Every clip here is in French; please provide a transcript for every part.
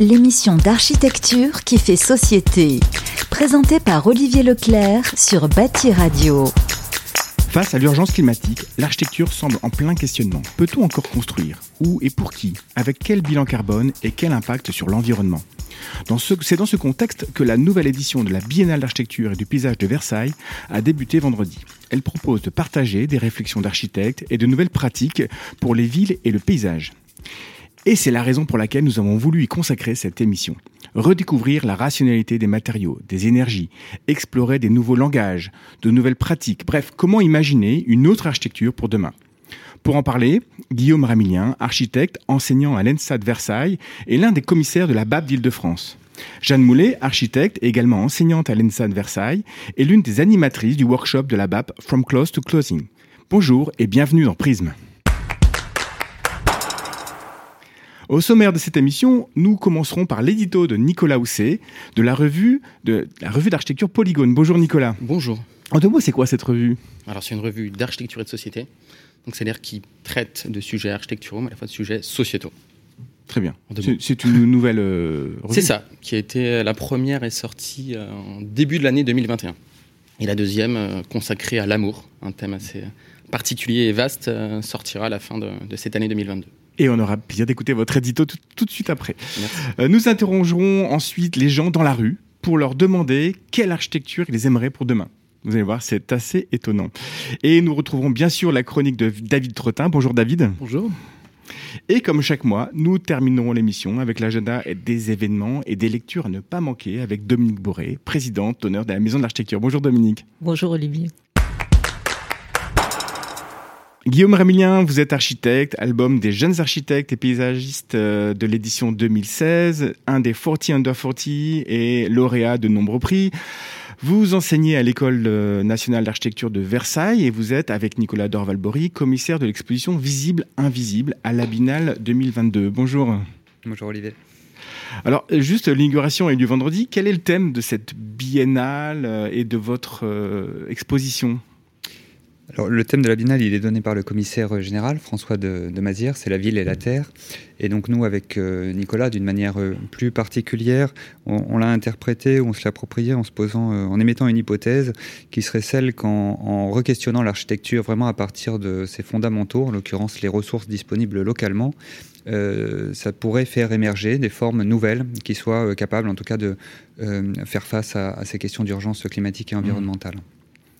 L'émission d'architecture qui fait société. Présentée par Olivier Leclerc sur Bâti Radio. Face à l'urgence climatique, l'architecture semble en plein questionnement. Peut-on encore construire? Où et pour qui? Avec quel bilan carbone et quel impact sur l'environnement? C'est dans ce contexte que la nouvelle édition de la Biennale d'architecture et du paysage de Versailles a débuté vendredi. Elle propose de partager des réflexions d'architectes et de nouvelles pratiques pour les villes et le paysage. Et c'est la raison pour laquelle nous avons voulu y consacrer cette émission. Redécouvrir la rationalité des matériaux, des énergies, explorer des nouveaux langages, de nouvelles pratiques, bref, comment imaginer une autre architecture pour demain. Pour en parler, Guillaume Ramilien, architecte, enseignant à l'ENSA de Versailles et l'un des commissaires de la BAP d'Île-de-France. Jeanne Moulet, architecte et également enseignante à l'ENSA de Versailles, est l'une des animatrices du workshop de la BAP From Close to Closing. Bonjour et bienvenue dans Prisme. Au sommaire de cette émission, nous commencerons par l'édito de Nicolas Housset de la revue de la revue d'architecture Polygone. Bonjour Nicolas. Bonjour. En deux mots, c'est quoi cette revue? Alors c'est une revue d'architecture et de société. Donc c'est-à-dire qui traite de sujets architecturaux, mais à la fois de sujets sociétaux. Très bien. C'est une nouvelle euh, C'est ça, qui a été la première est sortie euh, en début de l'année 2021. Et la deuxième, euh, consacrée à l'amour, un thème assez particulier et vaste, sortira à la fin de, cette année 2022. Et on aura plaisir d'écouter votre édito tout, de suite après. nous interrogerons ensuite les gens dans la rue pour leur demander quelle architecture ils aimeraient pour demain. Vous allez voir, c'est assez étonnant. Et nous retrouverons bien sûr la chronique de David Trottin. Bonjour David. Bonjour. Et comme chaque mois, nous terminerons l'émission avec l'agenda des événements et des lectures à ne pas manquer avec Dominique Boré, présidente, d'honneur de la Maison de l'Architecture. Bonjour Dominique. Bonjour Olivier. Guillaume Ramilien, vous êtes architecte, album des jeunes architectes et paysagistes euh, de l'édition 2016, un des 40 under 40 et lauréat de nombreux prix. Vous enseignez à l'École euh, nationale d'architecture de Versailles et vous êtes, avec Nicolas Dorvalbori, commissaire de l'exposition Visible Invisible à la 2022. Bonjour. Bonjour Olivier. Alors, juste l'inauguration est du vendredi. Quel est le thème de cette biennale euh, et de votre euh, exposition? Alors, le thème de la Biennale, il est donné par le commissaire général, François de, de Mazière, c'est la ville et la terre. Et donc nous, avec euh, Nicolas, d'une manière euh, plus particulière, on, l'a interprété, on se l'a approprié en se posant, euh, en émettant une hypothèse qui serait celle qu'en en re-questionnant l'architecture vraiment à partir de ses fondamentaux, en l'occurrence les ressources disponibles localement, ça pourrait faire émerger des formes nouvelles qui soient capables en tout cas de faire face à, à, ces questions d'urgence climatique et environnementale.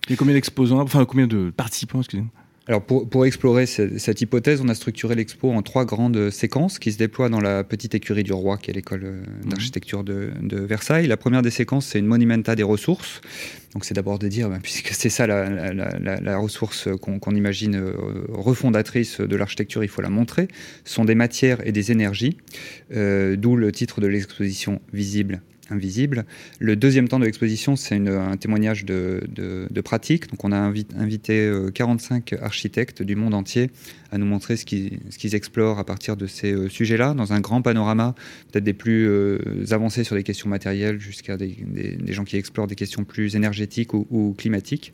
Il y a combien d'exposants, enfin combien de participants, excusez-moi alors pour, pour, explorer cette, hypothèse, on a structuré l'expo en trois grandes séquences qui se déploient dans la petite écurie du roi, qui est l'école euh, mhm. d'architecture de, de, Versailles. La première des séquences, c'est une monumenta des ressources. Donc c'est d'abord de dire, ben, puisque c'est ça la, la, la, ressource qu'on imagine euh, refondatrice de l'architecture, il faut la montrer. Ce sont des matières et des énergies, euh, d'où le titre de l'exposition visible invisible. Le deuxième temps de l'exposition, c'est un témoignage de, pratique. Donc, on a invité 45 euh, architectes du monde entier à nous montrer ce qu'ils explorent à partir de ces euh, sujets-là, dans un grand panorama, peut-être des plus euh, avancés sur des questions matérielles jusqu'à des, gens qui explorent des questions plus énergétiques ou, ou, climatiques.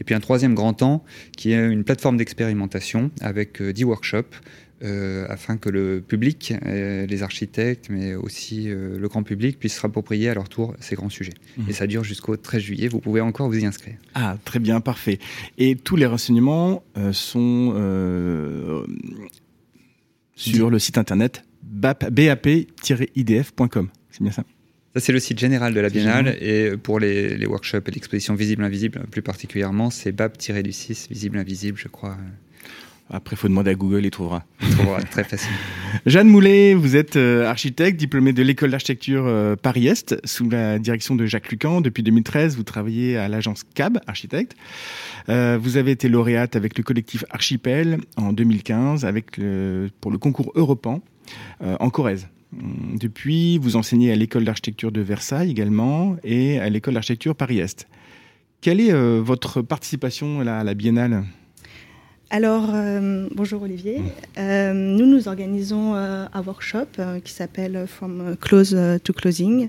Et puis un troisième grand temps qui est une plateforme d'expérimentation avec 10 workshops euh, afin que le public, euh, les architectes, mais aussi euh, le grand public puissent se approprier à leur tour ces grands sujets. Mhm. Et ça dure jusqu'au 13 juillet, vous pouvez encore vous y inscrire. Ah, très bien, parfait. Et tous les renseignements sont sur le site internet bap-idf.com. C'est bien ça? Ça, c'est le site général de la Biennale. Et pour les, les workshops et l'exposition visible-invisible, plus particulièrement, c'est BAP-du-6, visible-invisible, je crois. Après, il faut demander à Google, il trouvera. Il trouvera très facile. Jeanne Moulet, vous êtes euh, architecte, diplômée de l'école d'architecture euh, Paris-Est, sous la direction de Jacques Lucan. Depuis 2013, vous travaillez à l'agence CAB, architecte. Euh, vous avez été lauréate avec le collectif Archipel en 2015 avec pour le concours Europan en Corrèze. Hum, depuis, vous enseignez à l'école d'architecture de Versailles également et à l'école d'architecture Paris-Est. Quelle est votre participation à la Biennale? Alors, euh, bonjour Olivier. Euh, nous, nous organisons euh, un workshop qui s'appelle From Close to Closing,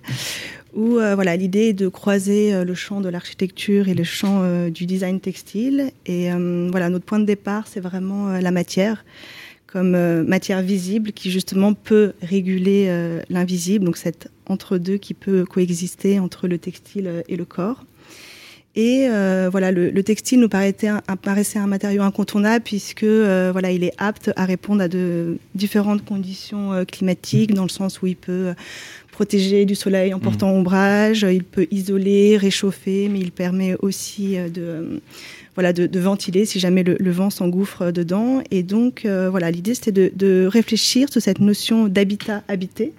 où voilà, l'idée est de croiser le champ de l'architecture et le champ du design textile. Et voilà, notre point de départ, c'est vraiment la matière comme matière visible qui justement peut réguler l'invisible, donc cet entre-deux qui peut coexister entre le textile et le corps. Et euh, voilà, le, le, textile nous paraissait un, paraissait un matériau incontournable puisque euh, voilà, il est apte à répondre à de différentes conditions euh, climatiques, dans le sens où il peut protéger du soleil en portant mmh. ombrage, il peut isoler, réchauffer, mais il permet aussi de voilà de, de, ventiler si jamais le, le vent s'engouffre dedans. Et donc voilà, l'idée c'était de, de réfléchir sur cette notion d'habitat habité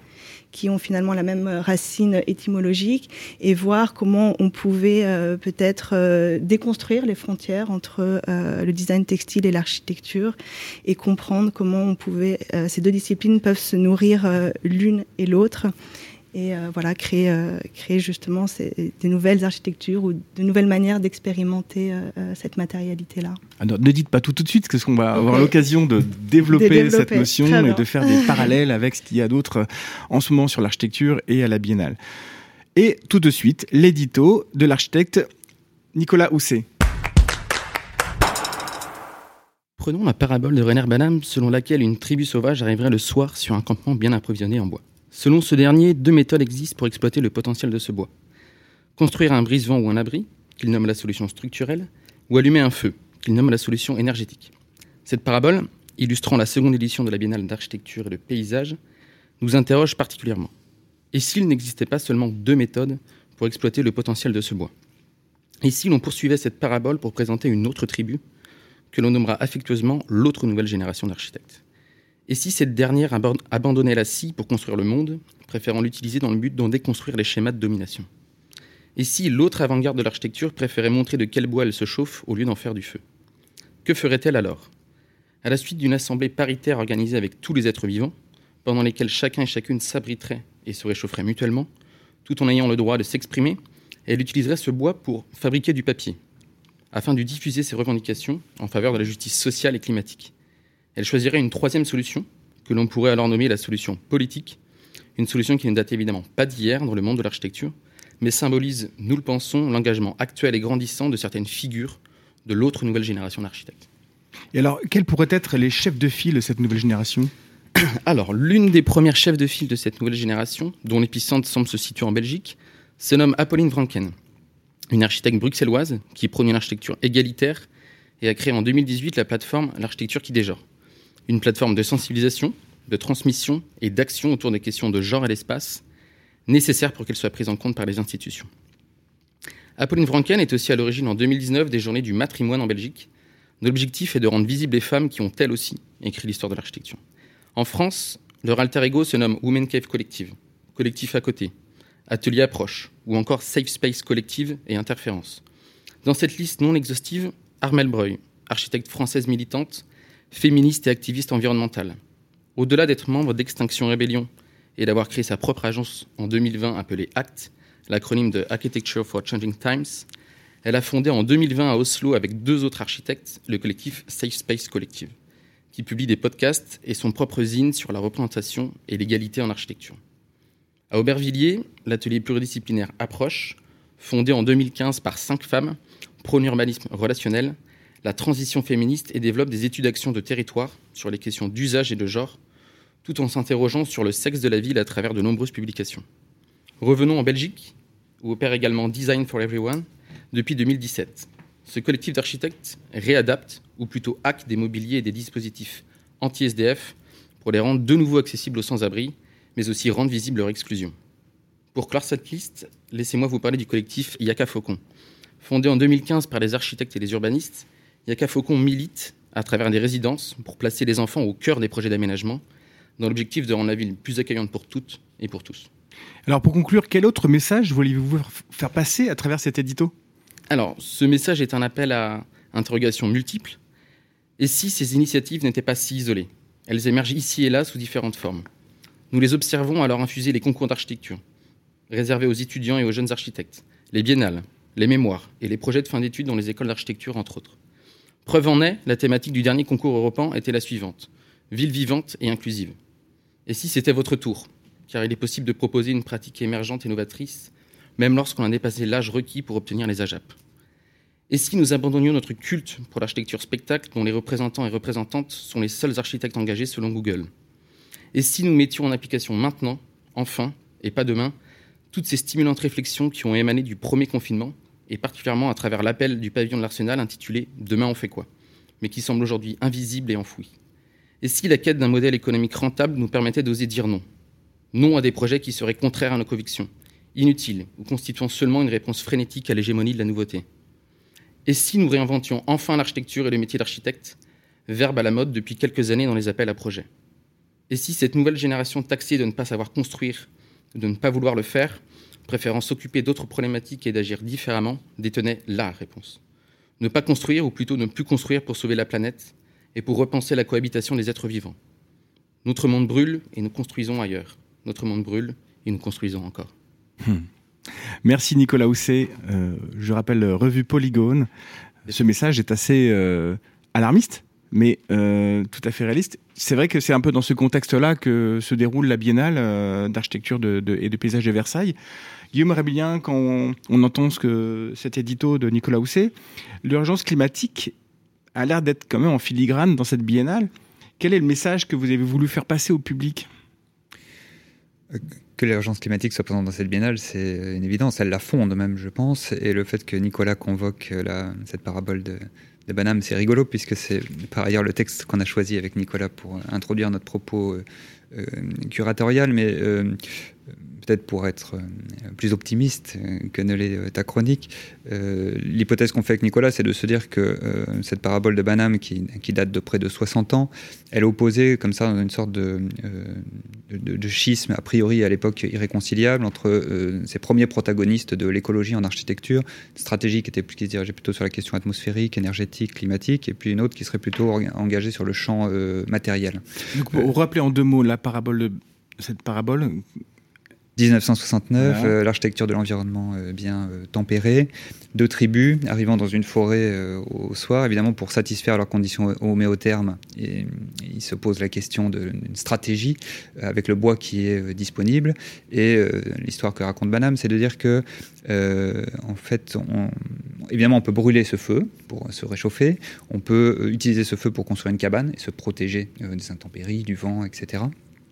qui ont finalement la même racine étymologique et voir comment on pouvait euh, peut-être euh, déconstruire les frontières entre euh, le design textile et l'architecture et comprendre comment on pouvait ces deux disciplines peuvent se nourrir l'une et l'autre et euh, voilà créer euh, créer justement ces, des nouvelles architectures ou de nouvelles manières d'expérimenter euh, cette matérialité là. Alors, ne dites pas tout tout de suite parce qu'on va avoir l'occasion de développer, de développer, cette notion et de faire des parallèles avec ce qu'il y a d'autre en ce moment sur l'architecture et à la Biennale. Et tout de suite, l'édito de l'architecte Nicolas Housset. Prenons la parabole de René Banham selon laquelle une tribu sauvage arriverait le soir sur un campement bien approvisionné en bois. Selon ce dernier, deux méthodes existent pour exploiter le potentiel de ce bois. Construire un brise-vent ou un abri, qu'il nomme la solution structurelle, ou allumer un feu, qu'il nomme la solution énergétique. Cette parabole, illustrant la seconde édition de la Biennale d'architecture et de paysage, nous interroge particulièrement. Et s'il n'existait pas seulement deux méthodes pour exploiter le potentiel de ce bois? Et si l'on poursuivait cette parabole pour présenter une autre tribu, que l'on nommera affectueusement l'autre nouvelle génération d'architectes? Et si cette dernière abandonnait la scie pour construire le monde, préférant l'utiliser dans le but d'en déconstruire les schémas de domination. Et si l'autre avant-garde de l'architecture préférait montrer de quel bois elle se chauffe au lieu d'en faire du feu? Que ferait-elle alors? À la suite d'une assemblée paritaire organisée avec tous les êtres vivants, pendant lesquels chacun et chacune s'abriterait et se réchaufferait mutuellement, tout en ayant le droit de s'exprimer, elle utiliserait ce bois pour fabriquer du papier, afin de diffuser ses revendications en faveur de la justice sociale et climatique. Elle choisirait une troisième solution, que l'on pourrait alors nommer la solution politique, une solution qui ne date évidemment pas d'hier dans le monde de l'architecture, mais symbolise, nous le pensons, l'engagement actuel et grandissant de certaines figures de l'autre nouvelle génération d'architectes. Et alors, quels pourraient être les chefs de file de cette nouvelle génération? Alors, l'une des premières chefs de file de cette nouvelle génération, dont l'épicentre semble se situer en Belgique, se nomme Apolline Franken, une architecte bruxelloise qui prône une architecture égalitaire et a créé en 2018 la plateforme L'architecture qui déjore une plateforme de sensibilisation, de transmission et d'action autour des questions de genre et d'espace, nécessaires pour qu'elles soient prises en compte par les institutions. Apolline Franken est aussi à l'origine en 2019 des journées du matrimoine en Belgique. L'objectif est de rendre visibles les femmes qui ont elles aussi écrit l'histoire de l'architecture. En France, leur alter ego se nomme Women Cave Collective, collectif à côté, atelier approche, ou encore Safe Space Collective et Interférence. Dans cette liste non exhaustive, Armelle Breuil, architecte française militante, féministe et activiste environnementale. Au-delà d'être membre d'Extinction Rébellion et d'avoir créé sa propre agence en 2020 appelée ACT, l'acronyme de Architecture for Changing Times, elle a fondé en 2020 à Oslo avec deux autres architectes le collectif Safe Space Collective, qui publie des podcasts et son propre zine sur la représentation et l'égalité en architecture. À Aubervilliers, l'atelier pluridisciplinaire Approche, fondé en 2015 par cinq femmes, prône urbanisme relationnel la transition féministe et développe des études d'actions de territoire sur les questions d'usage et de genre, tout en s'interrogeant sur le sexe de la ville à travers de nombreuses publications. Revenons en Belgique, où opère également Design for Everyone depuis 2017. Ce collectif d'architectes réadapte, ou plutôt hack des mobiliers et des dispositifs anti-SDF pour les rendre de nouveau accessibles aux sans-abri, mais aussi rendre visible leur exclusion. Pour clore cette liste, laissez-moi vous parler du collectif Yaka Faucon. Fondé en 2015 par les architectes et les urbanistes, Yaka Faucon milite à travers des résidences pour placer les enfants au cœur des projets d'aménagement, dans l'objectif de rendre la ville plus accueillante pour toutes et pour tous. Alors pour conclure, quel autre message voulez-vous faire passer à travers cet édito? Alors, ce message est un appel à interrogations multiples. Et si ces initiatives n'étaient pas si isolées? Elles émergent ici et là sous différentes formes. Nous les observons alors infuser les concours d'architecture, réservés aux étudiants et aux jeunes architectes, les biennales, les mémoires et les projets de fin d'études dans les écoles d'architecture, entre autres. Preuve en est, la thématique du dernier concours européen était la suivante ville vivante et inclusive. Et si c'était votre tour? Car il est possible de proposer une pratique émergente et novatrice, même lorsqu'on a dépassé l'âge requis pour obtenir les AJAP. Et si nous abandonnions notre culte pour l'architecture spectacle dont les représentants et représentantes sont les seuls architectes engagés selon Google? Et si nous mettions en application maintenant, enfin, et pas demain, toutes ces stimulantes réflexions qui ont émané du premier confinement, et particulièrement à travers l'appel du pavillon de l'Arsenal intitulé Demain on fait quoi? mais qui semble aujourd'hui invisible et enfoui. Et si la quête d'un modèle économique rentable nous permettait d'oser dire non? Non à des projets qui seraient contraires à nos convictions, inutiles ou constituant seulement une réponse frénétique à l'hégémonie de la nouveauté. Et si nous réinventions enfin l'architecture et le métier d'architecte, verbe à la mode depuis quelques années dans les appels à projets. Et si cette nouvelle génération taxée de ne pas savoir construire, de ne pas vouloir le faire, préférant s'occuper d'autres problématiques et d'agir différemment, détenait la réponse Ne pas construire, ou plutôt ne plus construire pour sauver la planète et pour repenser la cohabitation des êtres vivants. Notre monde brûle et nous construisons ailleurs. Notre monde brûle et nous construisons encore. Hmm. Merci Nicolas Housset. Euh, je rappelle Revue Polygone. Ce message est assez euh, alarmiste, mais euh, tout à fait réaliste. C'est vrai que c'est un peu dans ce contexte-là que se déroule la biennale euh, d'architecture et de paysage de Versailles. Guillaume Rabillien, quand on, entend ce cet édito de Nicolas Housset, l'urgence climatique a l'air d'être quand même en filigrane dans cette biennale. Quel est le message que vous avez voulu faire passer au public? Que l'urgence climatique soit présente dans cette biennale, c'est une évidence. Elle la fonde même, je pense. Et le fait que Nicolas convoque cette parabole de, de Banham, c'est rigolo, puisque c'est par ailleurs le texte qu'on a choisi avec Nicolas pour introduire notre propos euh, euh, curatorial. Mais euh, peut-être pour être euh, plus optimiste que ne l'est ta chronique, euh, l'hypothèse qu'on fait avec Nicolas, c'est de se dire que euh, cette parabole de Banham, qui, qui, date de près de 60 ans, elle opposait comme ça dans une sorte de, euh, de, de schisme a priori à l'époque irréconciliable entre ces premiers protagonistes de l'écologie en architecture, une stratégie qui, était, qui se dirigeait plutôt sur la question atmosphérique, énergétique, climatique, et puis une autre qui serait plutôt engagée sur le champ matériel. Donc, pour rappeler en deux mots la parabole de cette parabole 1969, voilà. euh, l'architecture de l'environnement euh, bien euh, tempérée, deux tribus arrivant dans une forêt au soir, évidemment pour satisfaire leurs conditions homéothermes. Et, il se pose la question d'une stratégie avec le bois qui est disponible. Et l'histoire que raconte Banham, c'est de dire que, en fait, on, évidemment, on peut brûler ce feu pour se réchauffer, on peut utiliser ce feu pour construire une cabane et se protéger des intempéries, du vent, etc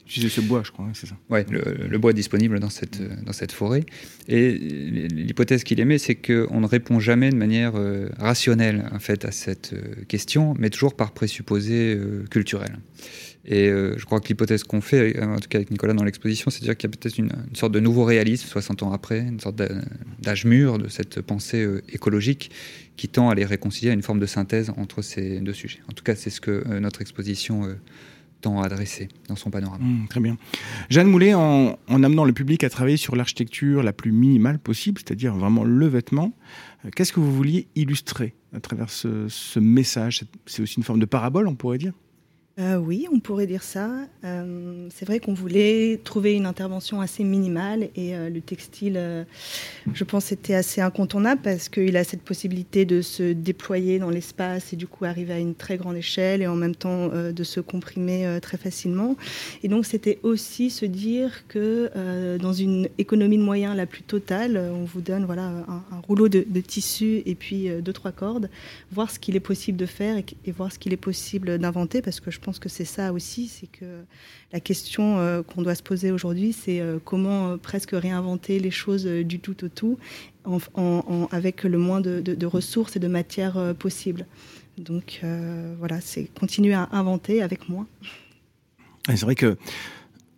utiliser ce bois, je crois, c'est ça. Oui, le, bois disponible dans cette, dans cette forêt. Et l'hypothèse qu'il émet, c'est qu'on ne répond jamais de manière euh, rationnelle en fait, à cette euh, question, mais toujours par présupposé euh, culturel. Et je crois que l'hypothèse qu'on fait, en tout cas avec Nicolas dans l'exposition, c'est de dire qu'il y a peut-être une, sorte de nouveau réalisme, 60 ans après, une sorte d'âge mûr de cette pensée écologique qui tend à les réconcilier à une forme de synthèse entre ces deux sujets. En tout cas, c'est ce que notre exposition à adresser dans son panorama. Mmh, très bien. Jeanne Moulet, en, en, amenant le public à travailler sur l'architecture la plus minimale possible, c'est-à-dire vraiment le vêtement, euh, qu'est-ce que vous vouliez illustrer à travers ce message? C'est aussi une forme de parabole, on pourrait dire? Euh, oui, on pourrait dire ça. Euh, c'est vrai qu'on voulait trouver une intervention assez minimale et euh, le textile, je pense, était assez incontournable parce qu'il a cette possibilité de se déployer dans l'espace et du coup arriver à une très grande échelle et en même temps de se comprimer très facilement. Et donc c'était aussi se dire que dans une économie de moyens la plus totale, on vous donne voilà un, rouleau de, de, tissu et puis deux trois cordes, voir ce qu'il est possible de faire et, et voir ce qu'il est possible d'inventer parce que je pense que c'est ça aussi, c'est que la question euh, qu'on doit se poser aujourd'hui, c'est euh, comment euh, presque réinventer les choses du tout au tout, en, en, en, avec le moins de, de, de, ressources et de matières possibles. Donc voilà, c'est continuer à inventer avec moins. C'est vrai que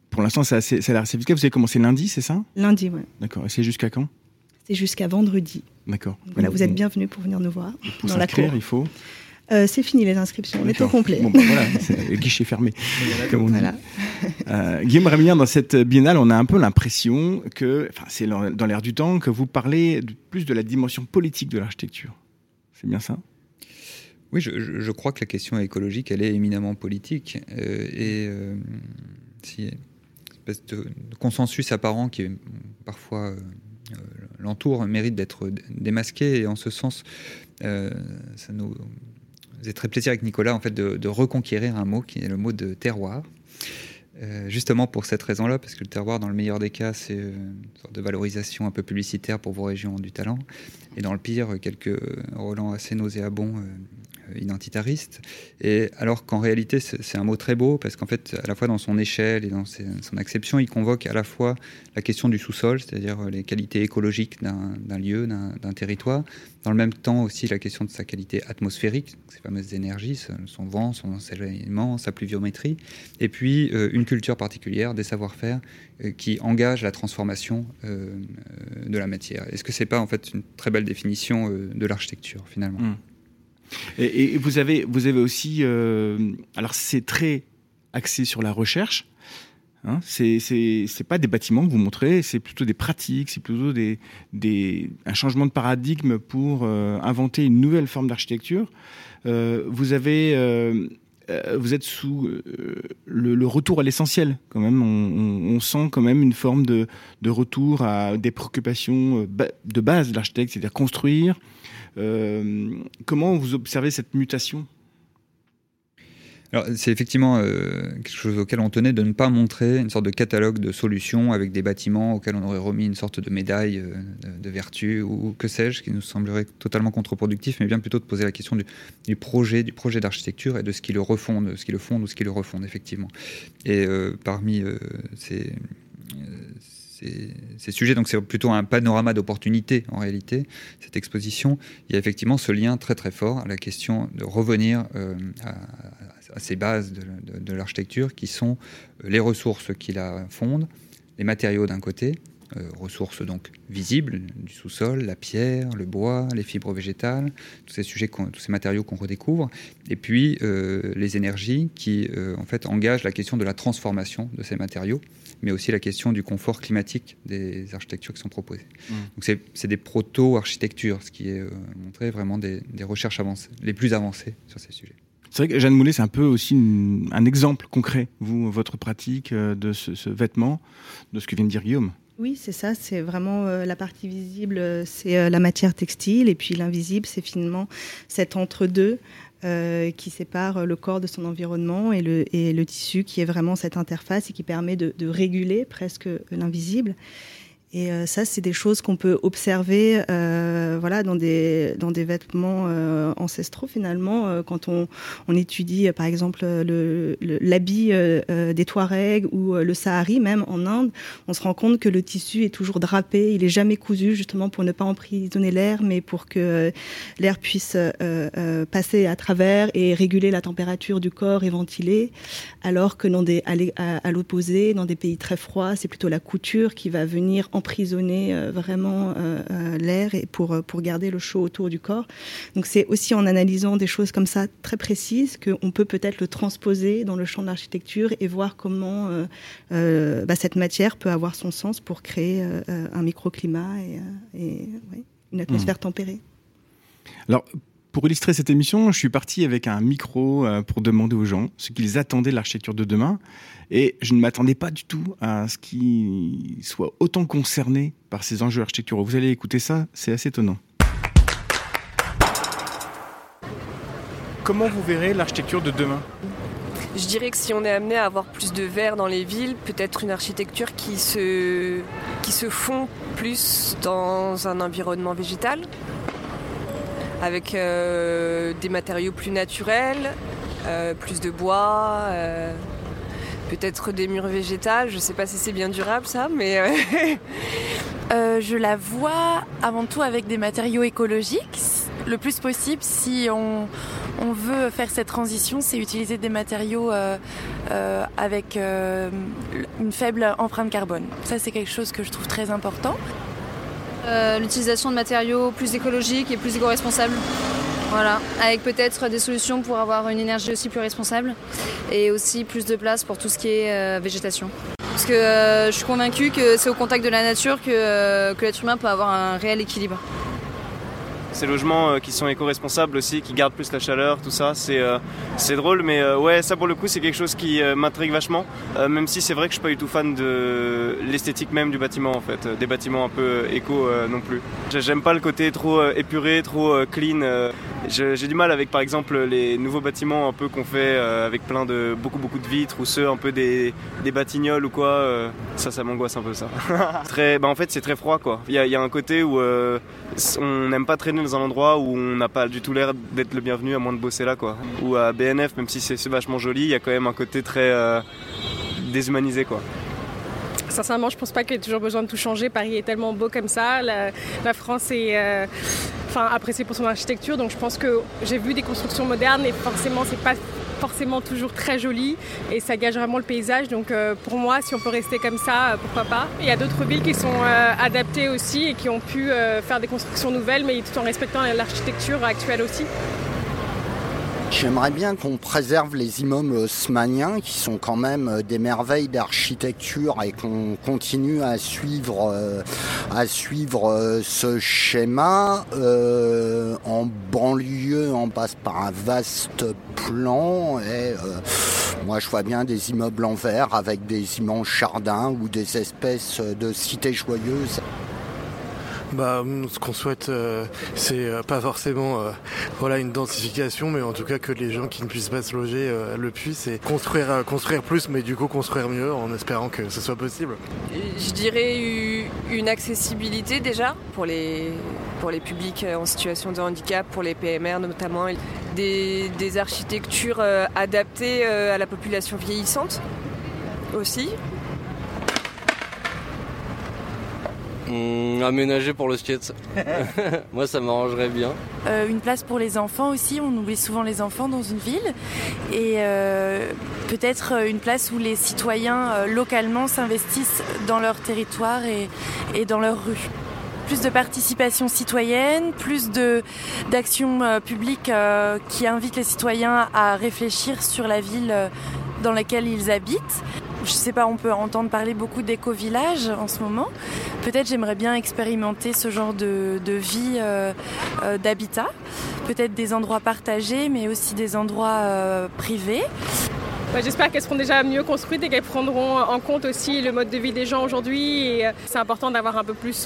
pour l'instant, ça, ça a l'air assez. Vous avez commencé lundi, c'est ça? Lundi, oui. D'accord. Et c'est jusqu'à quand? C'est jusqu'à vendredi. D'accord. Voilà, vous êtes bienvenus pour venir nous voir. Pour dans la cour. il faut euh, c'est fini les inscriptions, on est au complet. Bon, ben voilà, guichet fermé, comme on voilà. dit. Euh, Guillaume Rémilien, dans cette biennale, on a un peu l'impression que, enfin, c'est dans l'air du temps, que vous parlez de, plus de la dimension politique de l'architecture. C'est bien ça? Oui, je, je, crois que la question écologique, elle est éminemment politique. Euh, et euh, si une espèce de, consensus apparent qui est parfois euh, l'entoure mérite d'être démasqué. Et en ce sens, euh, ça nous faisait très plaisir avec Nicolas en fait de, reconquérir un mot qui est le mot de terroir. Euh, justement pour cette raison-là, parce que le terroir, dans le meilleur des cas, c'est une sorte de valorisation un peu publicitaire pour vos régions du talent. Et dans le pire, quelques relents assez nauséabonds euh, identitariste. Et alors qu'en réalité, c'est un mot très beau parce qu'en fait, à la fois dans son échelle et dans son acception, il convoque à la fois la question du sous-sol, c'est-à-dire les qualités écologiques d'un lieu, d'un territoire, dans le même temps aussi la question de sa qualité atmosphérique, ces fameuses énergies, son vent, son ensoleillement, sa pluviométrie, et puis euh, une culture particulière, des savoir-faire euh, qui engagent la transformation de la matière. Est-ce que c'est pas en fait une très belle définition de l'architecture finalement? Mmh. Et, vous, avez, vous avez aussi. Euh, alors, c'est très axé sur la recherche. Hein, c'est pas des bâtiments que vous montrez, c'est plutôt des pratiques, c'est plutôt des, des, un changement de paradigme pour euh, inventer une nouvelle forme d'architecture. Euh, vous avez, vous êtes sous le, retour à l'essentiel quand même. On, on, sent quand même une forme de, de retour à des préoccupations de base de l'architecte, c'est-à-dire construire, comment vous observez cette mutation? Alors, c'est effectivement euh, quelque chose auquel on tenait de ne pas montrer une sorte de catalogue de solutions avec des bâtiments auxquels on aurait remis une sorte de médaille euh, de, vertu ou que sais-je, qui nous semblerait totalement contre-productif, mais bien plutôt de poser la question du, projet, du projet d'architecture et de ce qui le refonde, ce qui le fonde ou ce qui le refonde, effectivement. Et parmi ces ces, sujets. Donc c'est plutôt un panorama d'opportunités en réalité, cette exposition. Il y a effectivement ce lien très très fort à la question de revenir euh, à, ces bases de, l'architecture qui sont euh, les ressources qui la fondent, les matériaux d'un côté, euh, ressources donc visibles du sous-sol, la pierre, le bois, les fibres végétales, tous ces sujets, tous ces matériaux qu'on redécouvre, et puis les énergies qui en fait engagent la question de la transformation de ces matériaux mais aussi la question du confort climatique des architectures qui sont proposées. Mmh. Donc c'est des proto-architectures, ce qui est euh, montré vraiment des, recherches avancées, les plus avancées sur ces sujets. C'est vrai que Jeanne Moulet, c'est un peu aussi un exemple concret, vous, votre pratique euh, de ce, vêtement, de ce que vient de dire Guillaume. Oui, c'est ça, c'est vraiment euh, la partie visible, c'est la matière textile, et puis l'invisible, c'est finalement cet entre-deux euh, qui sépare le corps de son environnement et le, tissu qui est vraiment cette interface et qui permet de réguler presque l'invisible. Et euh, ça, c'est des choses qu'on peut observer euh, voilà, dans, des, dans des vêtements euh, ancestraux, finalement. Quand on, on étudie, par exemple, l'habit des Touaregs ou le Sahari, même en Inde, on se rend compte que le tissu est toujours drapé, il est jamais cousu, justement pour ne pas emprisonner l'air, mais pour que l'air puisse passer à travers et réguler la température du corps et ventiler. Alors que à l'opposé, dans des pays très froids, c'est plutôt la couture qui va venir en emprisonner euh, vraiment euh, euh, l'air et pour, pour garder le chaud autour du corps. Donc c'est aussi en analysant des choses comme ça très précises qu'on peut peut-être le transposer dans le champ de l'architecture et voir comment bah, cette matière peut avoir son sens pour créer un microclimat et, et une atmosphère mmh. tempérée. Alors, pour illustrer cette émission, je suis parti avec un micro pour demander aux gens ce qu'ils attendaient de l'architecture de demain. Et je ne m'attendais pas du tout à ce qu'ils soient autant concernés par ces enjeux architecturaux. Vous allez écouter ça, c'est assez étonnant. Comment vous verrez l'architecture de demain? Je dirais que si on est amené à avoir plus de verre dans les villes, peut-être une architecture qui se, qui se fond plus dans un environnement végétal, avec euh, des matériaux plus naturels, euh, plus de bois. Euh, peut-être des murs végétales. Je ne sais pas si c'est bien durable ça, mais. Euh, euh, je la vois avant tout avec des matériaux écologiques. Le plus possible, si on, veut faire cette transition, c'est utiliser des matériaux euh, avec une faible empreinte carbone. Ça, c'est quelque chose que je trouve très important. L'utilisation de matériaux plus écologiques et plus éco-responsables. Voilà, avec peut-être des solutions pour avoir une énergie aussi plus responsable et aussi plus de place pour tout ce qui est euh, végétation. Parce que euh, je suis convaincue que c'est au contact de la nature que, euh, que l'être humain peut avoir un réel équilibre. Ces logements qui sont éco-responsables aussi, qui gardent plus la chaleur, tout ça, c'est c'est drôle. Mais ouais, ça pour le coup, c'est quelque chose qui m'intrigue vachement. même si c'est vrai que je suis pas du tout fan de l'esthétique même du bâtiment en fait, des bâtiments un peu éco non plus. J'aime pas le côté trop épuré, trop clean. J'ai du mal avec par exemple les nouveaux bâtiments un peu qu'on fait avec plein de beaucoup beaucoup de vitres ou ceux un peu des, des batignolles ou quoi. ça, ça m'angoisse un peu ça. très, bah en fait c'est très froid quoi. Il y a, un côté où on n'aime pas traîner dans un endroit où on n'a pas du tout l'air d'être le bienvenu à moins de bosser là quoi. Ou à BNF même si c'est vachement joli, il y a quand même un côté très déshumanisé quoi. Sincèrement, je pense pas qu'il y ait toujours besoin de tout changer. Paris est tellement beau comme ça. La, France est euh, appréciée pour son architecture. Donc je pense que j'ai vu des constructions modernes et forcément, c'est pas forcément toujours très joli et ça gage vraiment le paysage. Donc euh, pour moi, si on peut rester comme ça, euh, pourquoi pas. Il y a d'autres villes qui sont adaptées aussi et qui ont pu faire des constructions nouvelles, mais tout en respectant l'architecture actuelle aussi. J'aimerais bien qu'on préserve les immeubles haussmanniens qui sont quand même euh, des merveilles d'architecture et qu'on continue à suivre, euh, à suivre euh, ce schéma. en banlieue, on passe par un vaste plan et moi je vois bien des immeubles en verre avec des immenses jardins ou des espèces de cités joyeuses. Bah, ce qu'on souhaite, euh, c'est euh, pas forcément euh, voilà une densification, mais en tout cas que les gens qui ne puissent pas se loger le puissent et construire, construire plus, mais du coup construire mieux, en espérant que ce soit possible. Je dirais une accessibilité déjà pour les pour les publics en situation de handicap, pour les PMR notamment, des architectures adaptées à la population vieillissante aussi, Mmh, aménager pour le skate. Moi, ça m'arrangerait bien. Euh, une place pour les enfants aussi. On oublie souvent les enfants dans une ville. Et euh, peut-être une place où les citoyens euh, localement s'investissent dans leur territoire et, et dans leur rue plus de participation citoyenne, plus de d'actions publiques qui invitent les citoyens à réfléchir sur la ville dans laquelle ils habitent je sais pas, on peut entendre parler beaucoup d'éco-village en ce moment. Peut-être j'aimerais bien expérimenter ce genre de, vie euh, euh, d'habitat. Peut-être des endroits partagés, mais aussi des endroits euh, privés. J'espère qu'elles seront déjà mieux construites et qu'elles prendront en compte aussi le mode de vie des gens aujourd'hui. C'est important d'avoir un peu plus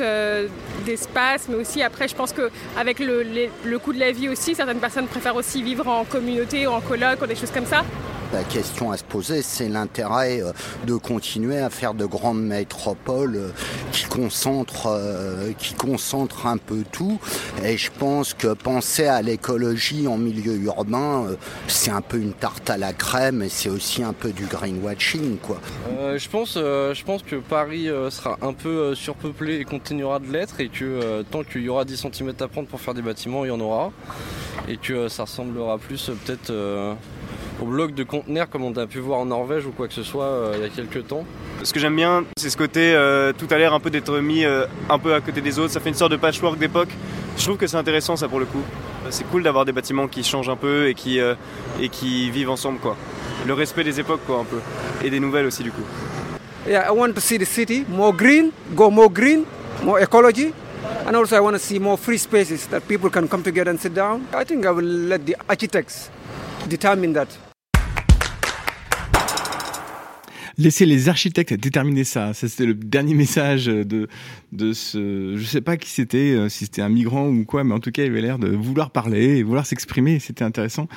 d'espace, mais aussi après, je pense qu'avec le, le coût de la vie aussi, certaines personnes préfèrent aussi vivre en communauté ou en coloc ou des choses comme ça. La question à se poser, c'est l'intérêt euh, de continuer à faire de grandes métropoles euh, qui concentrent, euh, qui concentrent un peu tout. Et je pense que penser à l'écologie en milieu urbain, c'est un peu une tarte à la crème et c'est aussi un peu du greenwashing, quoi. je pense, je pense que Paris sera un peu surpeuplé et continuera de l'être et que tant qu'il y aura 10 cm à prendre pour faire des bâtiments, il y en aura et que ça ressemblera plus peut-être au bloc de conteneurs comme on a pu voir en Norvège ou quoi que ce soit euh, il y a quelques temps. Ce que j'aime bien, c'est ce côté, euh, tout a l'air un peu d'être mis euh, un peu à côté des autres, ça fait une sorte de patchwork d'époque. Je trouve que c'est intéressant ça pour le coup. C'est cool d'avoir des bâtiments qui changent un peu et qui, et qui vivent ensemble quoi. Le respect des époques quoi un peu. Et des nouvelles aussi du coup. Yeah, I want to see the city more green, go more green, more ecology. And also I want to see more free spaces that people can come together and sit down. I think I will let the architects determine that. Laissez les architectes déterminer ça. Ça, c'était le dernier message de, de ce, je sais pas qui c'était, euh, si c'était un migrant ou quoi, mais en tout cas, il avait l'air de vouloir parler et vouloir s'exprimer. C'était intéressant.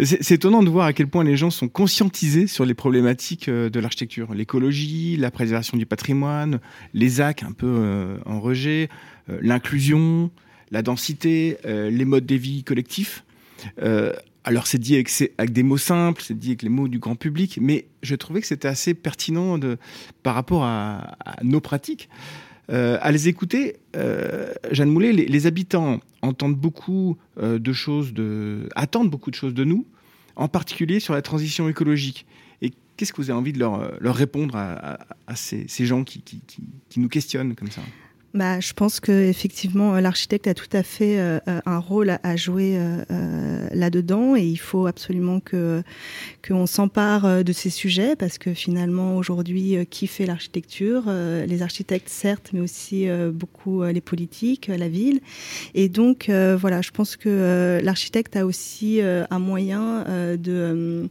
C'est étonnant de voir à quel point les gens sont conscientisés sur les problématiques euh, de l'architecture. L'écologie, la préservation du patrimoine, les ZAC un peu euh, en rejet, l'inclusion, la densité, les modes de vie collectifs. Alors c'est dit avec, des mots simples, c'est dit avec les mots du grand public, mais je trouvais que c'était assez pertinent par rapport à, nos pratiques. Euh, à les écouter, euh, Jeanne Moulet, les, habitants entendent beaucoup euh, de choses, de, attendent beaucoup de choses de nous, en particulier sur la transition écologique. Et qu'est-ce que vous avez envie de leur, répondre à, ces, gens qui, nous questionnent comme ça? Bah, je pense que effectivement l'architecte a tout à fait euh, un rôle à, jouer euh, euh, là-dedans et il faut absolument que qu'on s'empare de ces sujets parce que finalement aujourd'hui qui fait l'architecture les architectes certes mais aussi beaucoup les politiques la ville. Et donc voilà je pense que l'architecte a aussi un moyen de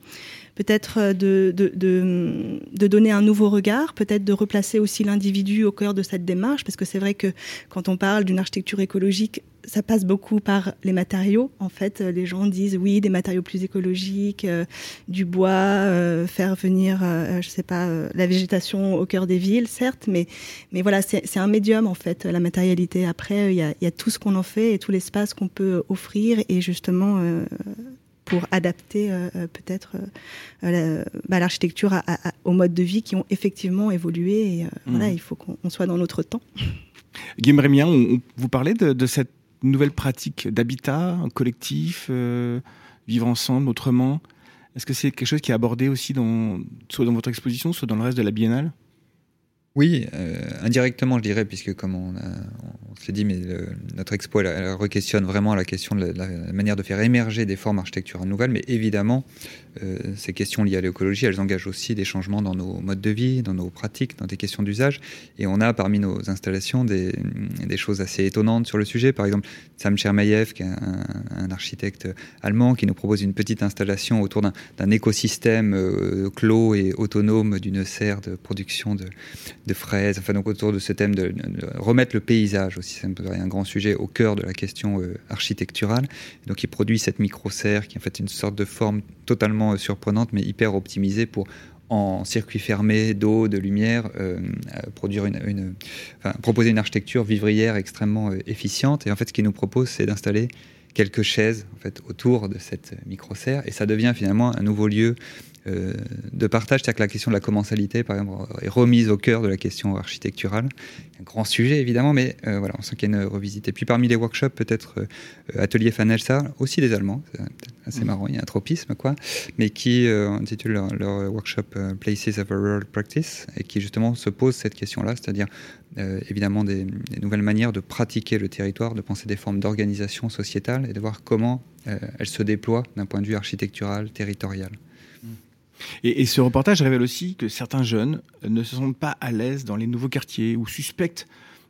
peut-être euh, de, donner un nouveau regard, peut-être de replacer aussi l'individu au cœur de cette démarche, parce que c'est vrai que quand on parle d'une architecture écologique, ça passe beaucoup par les matériaux. En fait, euh, les gens disent oui, des matériaux plus écologiques, euh, du bois, faire venir, je sais pas, la végétation au cœur des villes, certes, mais mais voilà, c'est un médium en fait, la matérialité. Après, il y a, y a, tout ce qu'on en fait et tout l'espace qu'on peut offrir et justement pour adapter euh, euh, peut-être euh, bah, l'architecture aux modes de vie qui ont effectivement évolué. Et, Voilà, mmh. il faut qu'on soit dans notre temps. Guillaume Rémien, on, vous parlez de, cette nouvelle pratique d'habitat collectif, vivre ensemble autrement. Est-ce que c'est quelque chose qui est abordé aussi dans, soit dans votre exposition, soit dans le reste de la biennale? Oui, euh, indirectement, je dirais, puisque comme on, on s'est dit, mais notre expo, elle, elle, re-questionne vraiment la question de la, manière de faire émerger des formes architecturales nouvelles, mais évidemment, ces questions liées à l'écologie, elles engagent aussi des changements dans nos modes de vie, dans nos pratiques, dans des questions d'usage. Et on a parmi nos installations des, choses assez étonnantes sur le sujet. Par exemple, Sam Chermayev, qui est un, architecte allemand, qui nous propose une petite installation autour d'un écosystème euh, clos et autonome d'une serre de production de de fraises, enfin donc autour de ce thème de, remettre le paysage aussi, c'est un grand sujet au cœur de la question euh, architecturale. donc il produit cette micro-serre qui est en fait une sorte de forme totalement euh, surprenante mais hyper optimisée pour en circuit fermé d'eau, de lumière, euh, produire une, proposer une architecture vivrière extrêmement efficiente. Et en fait, ce qu'il nous propose, c'est d'installer quelques chaises en autour de cette micro-serre et ça devient finalement un nouveau lieu euh, de partage, c'est-à-dire que la question de la commensalité, par exemple, est remise au cœur de la question architecturale. Un grand sujet, évidemment, mais euh, voilà, on sent qu'il y a une revisite. Et puis parmi les workshops, peut-être euh, Atelier Fanelsa, aussi des Allemands, c'est assez mmh. marrant, il y a un tropisme, quoi, mais qui intitule leur, workshop Places of a Rural Practice, et qui justement se pose cette question-là, c'est-à-dire évidemment des, des, nouvelles manières de pratiquer le territoire, de penser des formes d'organisation sociétale et de voir comment elles se déploient d'un point de vue architectural, territorial. Et, ce reportage révèle aussi que certains jeunes ne se sentent pas à l'aise dans les nouveaux quartiers ou suspectent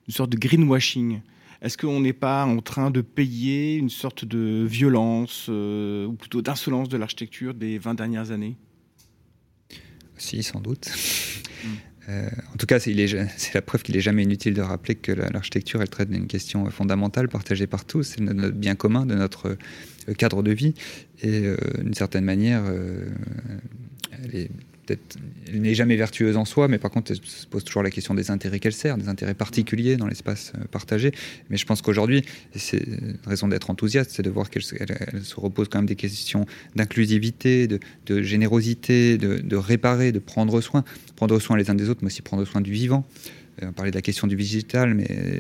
une sorte de greenwashing. Est-ce qu'on n'est pas en train de payer une sorte de violence euh, ou plutôt d'insolence de l'architecture des 20 dernières années? Si, sans doute. Hmm. Euh, en tout cas, c'est la preuve qu'il est jamais inutile de rappeler que l'architecture, elle traite d'une question fondamentale, partagée par tous, c'est notre bien commun, de notre euh, cadre de vie. Et d'une certaine manière, elle est peut-être, elle n'est jamais vertueuse en soi, mais par contre, elle se pose toujours la question des intérêts qu'elle sert, des intérêts particuliers dans l'espace euh, partagé. Mais je pense qu'aujourd'hui, c'est une raison d'être enthousiaste, c'est de voir qu'elle se repose quand même des questions d'inclusivité, de, générosité, de, réparer, de prendre soin, prendre soin les uns des autres, mais aussi prendre soin du vivant. Euh, on parlait de la question du digital, mais euh,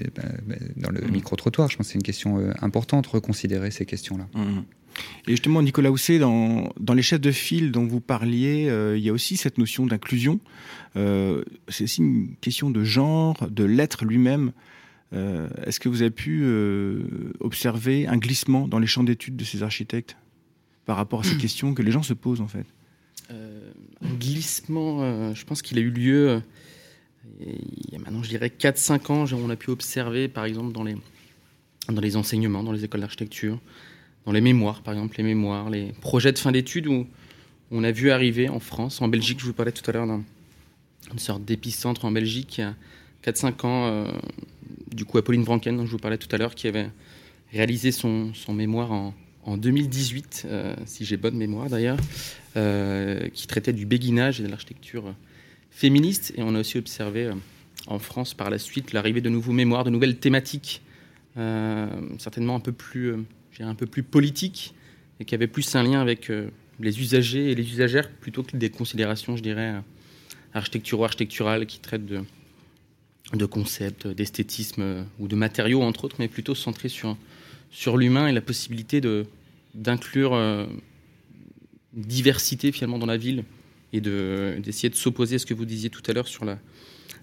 dans le mmh. micro-trottoir, je pense que c'est une question importante, reconsidérer ces questions-là. Mmh. Et justement, Nicolas Housset, dans, dans, les chefs de file dont vous parliez, euh, il y a aussi cette notion d'inclusion. Euh, c'est aussi une question de genre, de l'être lui-même. Euh, est-ce que vous avez pu observer un glissement dans les champs d'études de ces architectes par rapport à ces questions que les gens se posent en fait? Un glissement, je pense qu'il a eu lieu il y a maintenant, je dirais, 4-5 ans. On a pu observer, par exemple, dans les, dans les enseignements, dans les écoles d'architecture, dans les mémoires, par exemple, les mémoires, les projets de fin d'études où on a vu arriver en France, en Belgique, je vous parlais tout à l'heure d'une sorte d'épicentre en Belgique il y a 4-5 ans, euh, du coup, Apolline Franken, dont je vous parlais tout à l'heure, qui avait réalisé son, mémoire en, en 2018, euh, si j'ai bonne mémoire d'ailleurs, euh, qui traitait du béguinage et de l'architecture féministe. Et on a aussi observé en France par la suite l'arrivée de nouveaux mémoires, de nouvelles thématiques, certainement un peu plus un peu plus politique et qui avait plus un lien avec euh, les usagers et les usagères plutôt que des considérations, je dirais, euh, architecturo-architecturales qui traitent de, concepts, d'esthétisme euh, ou de matériaux, entre autres, mais plutôt centrées sur, l'humain et la possibilité de, d'inclure diversité finalement dans la ville et d'essayer de, s'opposer à ce que vous disiez tout à l'heure sur la,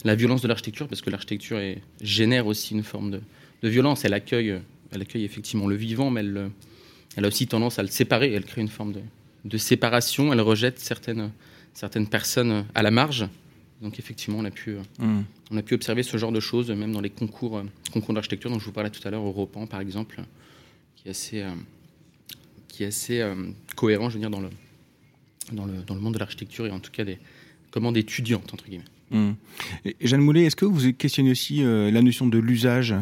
la violence de l'architecture, parce que l'architecture génère aussi une forme de, de, violence. Elle accueille, elle accueille effectivement le vivant, mais elle, elle, a aussi tendance à le séparer. Elle crée une forme de, de séparation. Elle rejette certaines, certaines personnes à la marge. Donc effectivement, on a pu, mmh. on a pu observer ce genre de choses, même dans les concours, concours d'architecture dont je vous parlais tout à l'heure, Europan par exemple, qui est assez, qui est assez cohérent, je veux dire, dans le, dans le, dans le monde de l'architecture et en tout cas des commandes étudiantes, entre guillemets. Mmh. Jeanne Moulet, est-ce que vous questionnez aussi euh, la notion de l'usage euh,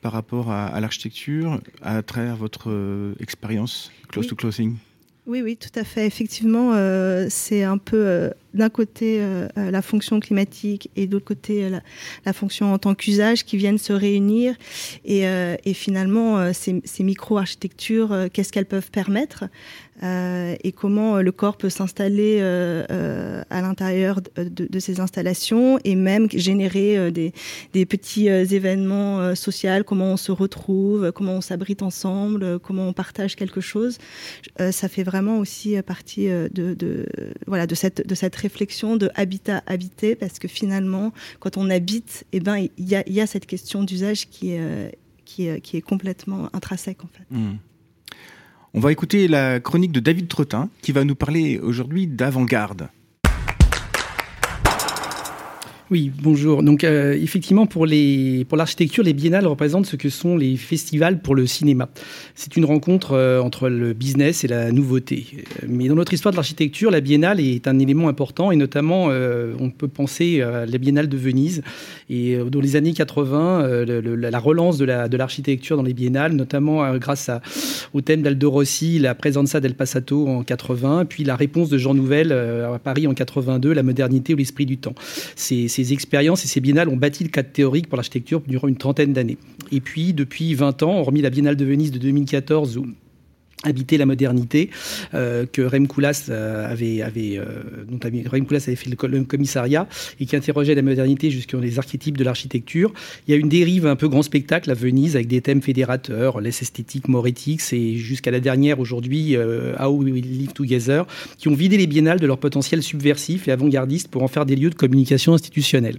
par rapport à, à l'architecture à travers votre euh, expérience close to closing? Oui, oui, tout à fait. Effectivement, euh, c'est un peu euh, d'un côté euh, la fonction climatique et d'autre côté la, la, fonction en tant qu'usage qui viennent se réunir. Et, et finalement, ces, ces micro-architectures, qu'est-ce qu'elles peuvent permettre? Euh, et comment le corps peut s'installer euh, euh, à l'intérieur de, ces installations et même générer des, petits événements sociaux, comment on se retrouve, comment on s'abrite ensemble, comment on partage quelque chose. ça fait vraiment aussi partie de, voilà, de, cette, de cette réflexion de habitat habité parce que finalement, quand on habite, eh ben, il y a, cette question d'usage qui, qui, qui, est complètement intrinsèque en fait. Mmh. On va écouter la chronique de David Trottin qui va nous parler aujourd'hui d'avant-garde. Oui, bonjour. Donc euh, effectivement, pour l'architecture, les biennales représentent ce que sont les festivals pour le cinéma. C'est une rencontre euh, entre le business et la nouveauté. Mais dans notre histoire de l'architecture, la biennale est un élément important et notamment, euh, on peut penser à la biennale de Venise et dans les années 80, le, le, la relance de la de l'architecture dans les biennales, notamment grâce au thème d'Aldo Rossi, la Presenza del Passato en 80, puis la réponse de Jean Nouvel à Paris en 82, la modernité ou l'esprit du temps. C'est ces expériences et ces biennales ont bâti le cadre théorique pour l'architecture durant une trentaine d'années. Et puis, depuis 20 ans, hormis la Biennale de Venise de 2014, où habiter la modernité euh, que Rem Koolhaas euh, avait, avait euh, dont Rem Koolhaas avait fait le, le, commissariat et qui interrogeait la modernité jusqu'aux les archétypes de l'architecture. Il y a une dérive un peu grand spectacle à Venise avec des thèmes fédérateurs, less esthétique, ethics et jusqu'à la dernière aujourd'hui euh, How We Live Together qui ont vidé les biennales de leur potentiel subversif et avant-gardiste pour en faire des lieux de communication institutionnelle.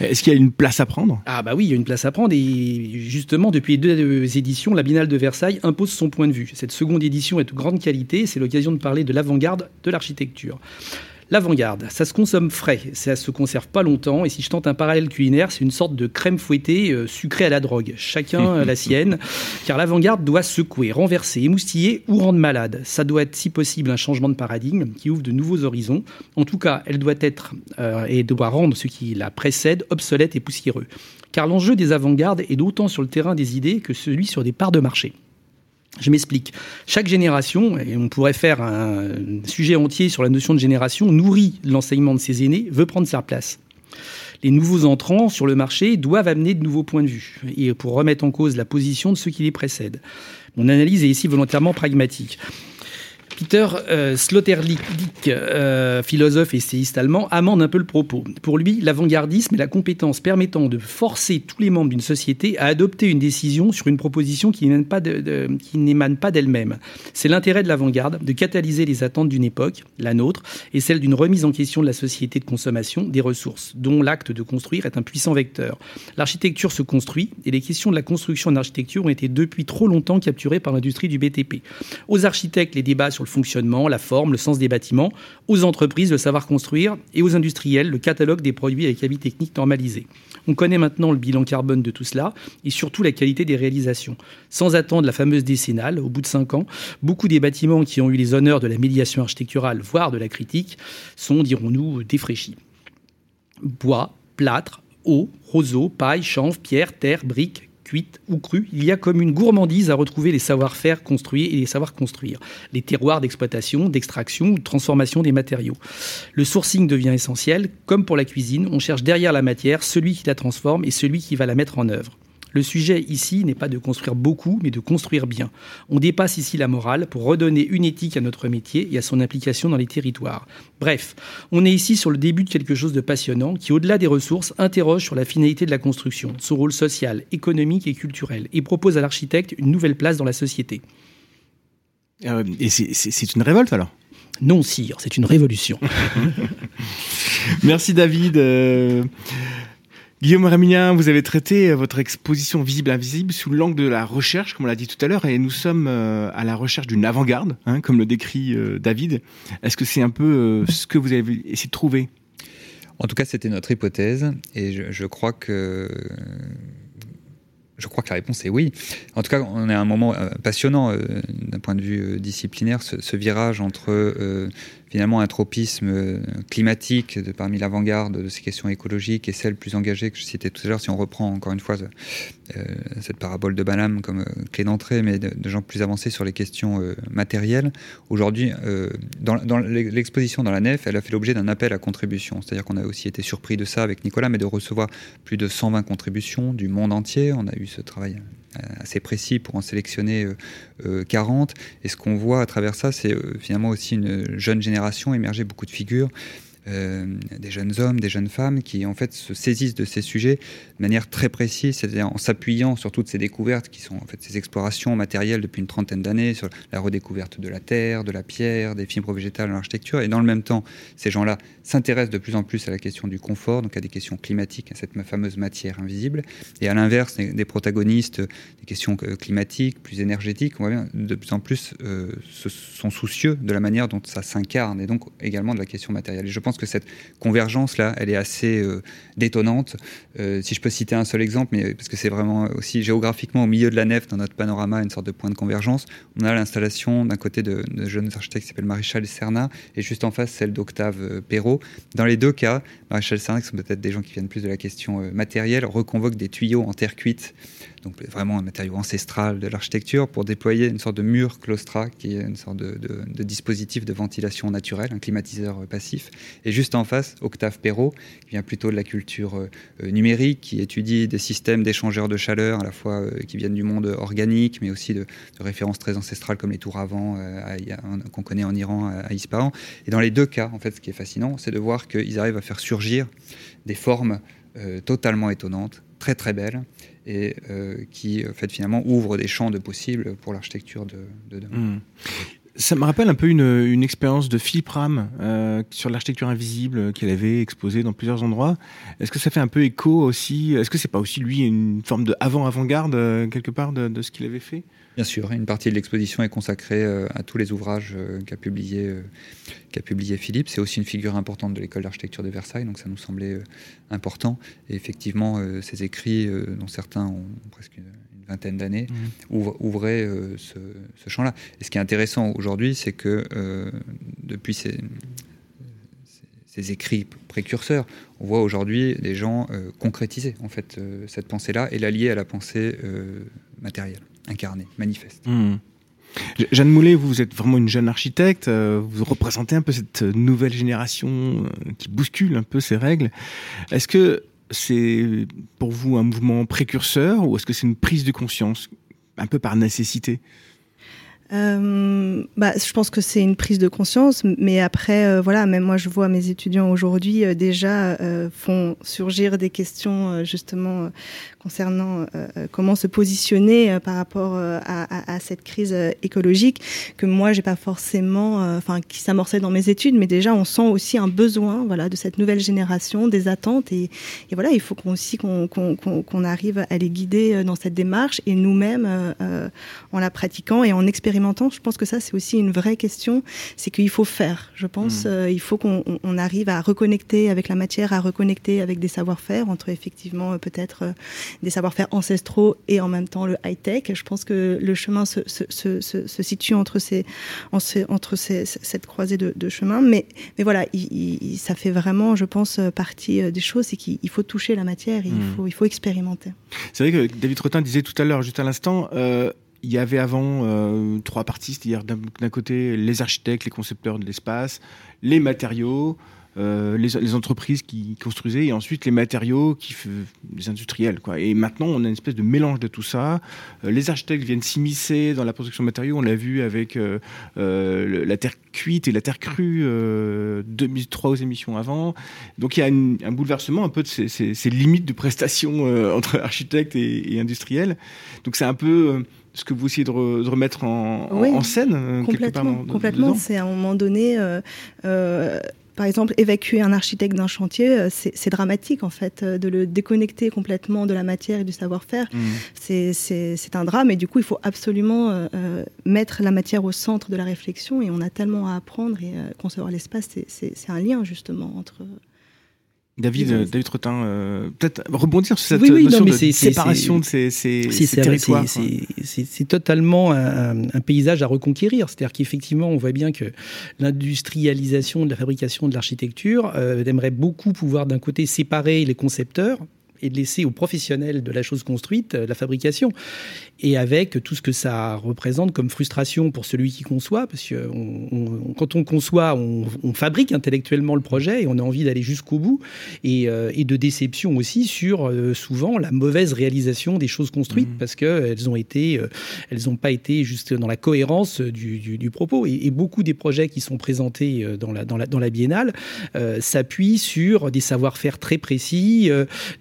Est-ce qu'il y a une place à prendre? Ah bah oui, il y a une place à prendre et justement depuis les deux éditions, la Biennale de Versailles impose son point de vue. Cette seconde édition est de grande qualité, c'est l'occasion de parler de l'avant-garde de l'architecture. L'avant-garde, ça se consomme frais, ça se conserve pas longtemps. Et si je tente un parallèle culinaire, c'est une sorte de crème fouettée euh, sucrée à la drogue. Chacun la sienne, car l'avant-garde doit secouer, renverser, émoustiller ou rendre malade. Ça doit être, si possible, un changement de paradigme qui ouvre de nouveaux horizons. En tout cas, elle doit être euh, et doit rendre ce qui la précède obsolète et poussiéreux. Car l'enjeu des avant-gardes est d'autant sur le terrain des idées que celui sur des parts de marché. Je m'explique. Chaque génération, et on pourrait faire un sujet entier sur la notion de génération, nourrit l'enseignement de ses aînés, veut prendre sa place. Les nouveaux entrants sur le marché doivent amener de nouveaux points de vue et pour remettre en cause la position de ceux qui les précèdent. Mon analyse est ici volontairement pragmatique. Peter euh, Sloterdijk, euh, philosophe et essayiste allemand, amende un peu le propos. Pour lui, l'avant-gardisme est la compétence permettant de forcer tous les membres d'une société à adopter une décision sur une proposition qui n'émane pas d'elle-même. C'est l'intérêt de l'avant-garde de catalyser les attentes d'une époque, la nôtre, et celle d'une remise en question de la société de consommation des ressources, dont l'acte de construire est un puissant vecteur. L'architecture se construit et les questions de la construction en architecture ont été depuis trop longtemps capturées par l'industrie du BTP. Aux architectes, les débats sur le fonctionnement, la forme, le sens des bâtiments, aux entreprises le savoir construire et aux industriels le catalogue des produits avec avis technique normalisé. On connaît maintenant le bilan carbone de tout cela et surtout la qualité des réalisations. Sans attendre la fameuse décennale, au bout de cinq ans, beaucoup des bâtiments qui ont eu les honneurs de la médiation architecturale, voire de la critique, sont, dirons-nous, défraîchis. Bois, plâtre, eau, roseau, paille, chanvre, pierre, terre, briques, cuite ou crue, il y a comme une gourmandise à retrouver les savoir-faire construits et les savoir construire, les terroirs d'exploitation, d'extraction ou de transformation des matériaux. Le sourcing devient essentiel, comme pour la cuisine, on cherche derrière la matière celui qui la transforme et celui qui va la mettre en œuvre. Le sujet ici n'est pas de construire beaucoup, mais de construire bien. On dépasse ici la morale pour redonner une éthique à notre métier et à son implication dans les territoires. Bref, on est ici sur le début de quelque chose de passionnant qui, au-delà des ressources, interroge sur la finalité de la construction, son rôle social, économique et culturel, et propose à l'architecte une nouvelle place dans la société. Euh, et c'est une révolte alors? Non, sire, c'est une révolution. Merci David. Euh, Guillaume Ramilien, vous avez traité votre exposition visible-invisible sous l'angle de la recherche, comme on l'a dit tout à l'heure, et nous sommes euh, à la recherche d'une avant-garde, hein, comme le décrit euh, David. Est-ce que c'est un peu ce que vous avez essayé de trouver? En tout cas, c'était notre hypothèse, et je, crois que je crois que la réponse est oui. En tout cas, on est à un moment passionnant d'un point de vue disciplinaire, ce virage entre finalement un tropisme euh, climatique de parmi l'avant-garde de ces questions écologiques et celle plus engagée que je citais tout à l'heure, si on reprend encore une fois euh, cette parabole de Banham comme euh, clé d'entrée, mais de, gens plus avancés sur les questions matérielles. Aujourd'hui, dans, l'exposition dans la nef, elle a fait l'objet d'un appel à contribution. C'est-à-dire qu'on a aussi été surpris de ça avec Nicolas, mais de recevoir plus de 120 contributions du monde entier. On a eu ce travail assez précis pour en sélectionner 40. Et ce qu'on voit à travers ça, c'est finalement aussi une jeune génération émerger beaucoup de figures euh, des jeunes hommes, des jeunes femmes qui en fait se saisissent de ces sujets de manière très précise, c'est-à-dire en s'appuyant sur toutes ces découvertes qui sont en fait ces explorations matérielles depuis une trentaine d'années sur la redécouverte de la terre, de la pierre, des fibres végétales dans l'architecture. Et dans le même temps, ces gens-là s'intéressent de plus en plus à la question du confort, donc à des questions climatiques, à cette fameuse matière invisible. Et à l'inverse, des protagonistes des questions euh, climatiques, plus énergétiques, on voit bien de plus en plus euh, sont soucieux de la manière dont ça s'incarne et donc également de la question matérielle. Et je pense que cette convergence-là, elle est assez euh, détonnante. Euh, si je peux citer un seul exemple, mais parce que c'est vraiment aussi géographiquement au milieu de la nef, dans notre panorama, une sorte de point de convergence, on a l'installation d'un côté de, jeunes architectes qui s'appellent Maréchal Serna, et juste en face celle d'Octave euh, Perrault. Dans les deux cas, Maréchal Serna, qui sont peut-être des gens qui viennent plus de la question matérielle, reconvoquent des tuyaux en terre cuite donc vraiment un matériau ancestral de l'architecture, pour déployer une sorte de mur claustra, qui est une sorte de, dispositif de ventilation naturelle, un climatiseur euh, passif. Et juste en face, Octave Perrault, qui vient plutôt de la culture euh, euh, numérique, qui étudie des systèmes d'échangeurs de chaleur, à la fois qui viennent du monde organique, mais aussi de, références très ancestrales comme les tours à vent qu'on connaît en Iran, à, Ispahan. Et dans les deux cas, en fait, ce qui est fascinant, c'est de voir qu'ils arrivent à faire surgir des formes totalement étonnantes, très très belles, et euh, qui, fait, finalement, ouvre des champs de possibles pour l'architecture de, demain. Hmm. Ça me rappelle un peu une, expérience de Philippe Ram euh, sur l'architecture invisible qu'il avait exposée dans plusieurs endroits. Est-ce que ça fait un peu écho aussi? Est-ce que c'est pas aussi lui une forme de avant-avant-garde euh, quelque part de ce qu'il avait fait? Bien sûr, une partie de l'exposition est consacrée euh, à tous les ouvrages euh, qu'a publié, euh, publié Philippe. C'est aussi une figure importante de l'école d'architecture de Versailles, donc ça nous semblait important. Et effectivement, ces écrits, dont certains ont presque une vingtaine d'années, mmh. ouvraient ce, champ-là. Et ce qui est intéressant aujourd'hui, c'est que depuis ces, ces écrits précurseurs, on voit aujourd'hui des gens concrétiser en fait cette pensée-là et la lier à la pensée matérielle incarné, manifeste. Hmm. Jeanne Moulet, vous êtes vraiment une jeune architecte, euh, vous représentez un peu cette nouvelle génération euh, qui bouscule un peu ces règles. Est-ce que c'est pour vous un mouvement précurseur ou est-ce que c'est une prise de conscience, un peu par nécessité? Euh, bah, je pense que c'est une prise de conscience, mais après, euh, voilà, même moi, je vois mes étudiants aujourd'hui euh, déjà euh, font surgir des questions justement concernant comment se positionner par rapport à, cette crise écologique que moi, j'ai pas forcément, enfin, qui s'amorçait dans mes études, mais déjà, on sent aussi un besoin, voilà, de cette nouvelle génération, des attentes, et, voilà, il faut qu'on aussi qu'on qu'on qu'on arrive à les guider dans cette démarche et nous-mêmes en la pratiquant et en expérimentant je pense que ça, c'est aussi une vraie question. C'est qu'il faut faire. Je pense, mmh. euh, il faut qu'on arrive à reconnecter avec la matière, à reconnecter avec des savoir-faire, entre effectivement euh, peut-être euh, des savoir-faire ancestraux et en même temps le high-tech. Je pense que le chemin se, se, se, se situe entre, ces, entre ces, cette croisée de, de chemin. Mais, mais voilà, il, ça fait vraiment, je pense, partie des choses. C'est qu'il faut toucher la matière, il, mmh. faut, il faut expérimenter. C'est vrai que David Trottin disait tout à l'heure, juste à l'instant, euh, il y avait avant euh, trois parties, c'est-à-dire d'un côté les architectes, les concepteurs de l'espace, les matériaux, les, les, entreprises qui construisaient et ensuite les matériaux, qui, les industriels. Et maintenant, on a une espèce de mélange de tout ça. les architectes viennent s'immiscer dans la production de matériaux. On l'a vu avec la terre cuite et la terre crue, deux, trois émissions avant. Donc il y a un bouleversement un peu de ces, ces, limites de prestations entre architectes et, et industriels. Donc c'est un peu ce que vous essayez de, remettre en, scène euh, Complètement, complètement. C'est à un moment donné, euh, euh, par exemple, évacuer un architecte d'un chantier, c'est dramatique en fait, de le déconnecter complètement de la matière et du savoir-faire. Mmh. C'est un drame et du coup, il faut absolument mettre la matière au centre de la réflexion et on a tellement à apprendre et concevoir l'espace, c'est un lien justement entre... David, David Trottin, euh, peut-être rebondir sur cette notion de séparation de ces, ces, ces territoires. C'est totalement un, un, paysage à reconquérir. C'est-à-dire qu'effectivement, on voit bien que l'industrialisation de la fabrication de l'architecture euh, aimerait beaucoup pouvoir d'un côté séparer les concepteurs et de laisser aux professionnels de la chose construite euh, la fabrication. Et avec tout ce que ça représente comme frustration pour celui qui conçoit, parce que quand on conçoit, on, fabrique intellectuellement le projet et on a envie d'aller jusqu'au bout, et, euh, de déception aussi sur euh, souvent la mauvaise réalisation des choses construites, mmh. parce qu'elles ont été, elles n'ont pas été juste dans la cohérence du, propos. Et, beaucoup des projets qui sont présentés dans la, dans la, dans la biennale s'appuient sur des savoir-faire très précis,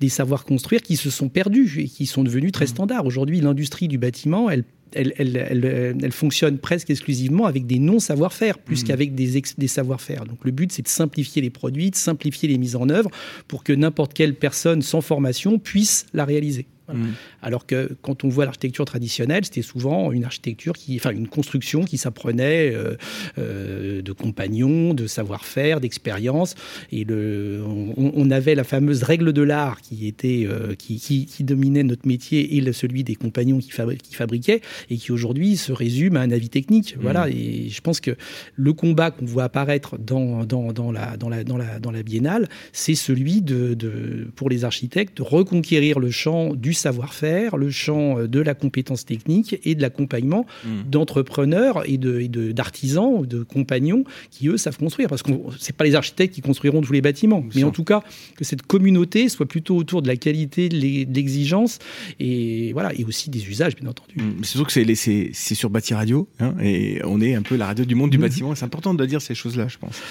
des savoir construire qui se sont perdus et qui sont devenus très mmh. standards. Aujourd'hui, l'industrie du bâtiment, elle elle, fonctionne presque exclusivement avec des non-savoir-faire, plus mmh. qu'avec des, des savoir-faire. Donc le but, c'est de simplifier les produits, de simplifier les mises en œuvre pour que n'importe quelle personne sans formation puisse la réaliser. Mm. Alors que quand on voit l'architecture traditionnelle, c'était souvent une architecture qui, enfin une construction qui s'apprenait euh, euh, de compagnons, de savoir-faire, d'expérience. Et le, on, avait la fameuse règle de l'art qui était, euh, qui, qui, dominait notre métier et celui des compagnons qui, qui fabriquaient et qui aujourd'hui se résume à un avis technique. Mm. Voilà. Et je pense que le combat qu'on voit apparaître dans, dans, dans, la, dans, la, dans, la, dans la biennale, c'est celui de, de, pour les architectes, de reconquérir le champ du savoir-faire, le champ euh, de la compétence technique et de l'accompagnement hmm. d'entrepreneurs et d'artisans, de, de compagnons qui, eux, savent construire. Parce que ce pas les architectes qui construiront tous les bâtiments, mais en tout cas, que cette communauté soit plutôt autour de la qualité, de l'exigence et, voilà, et aussi des usages, bien entendu. Hmm. C'est sûr que c'est sur Bâti Radio, hein, et on est un peu la radio du monde du hmm. bâtiment. C'est important de dire ces choses-là, je pense.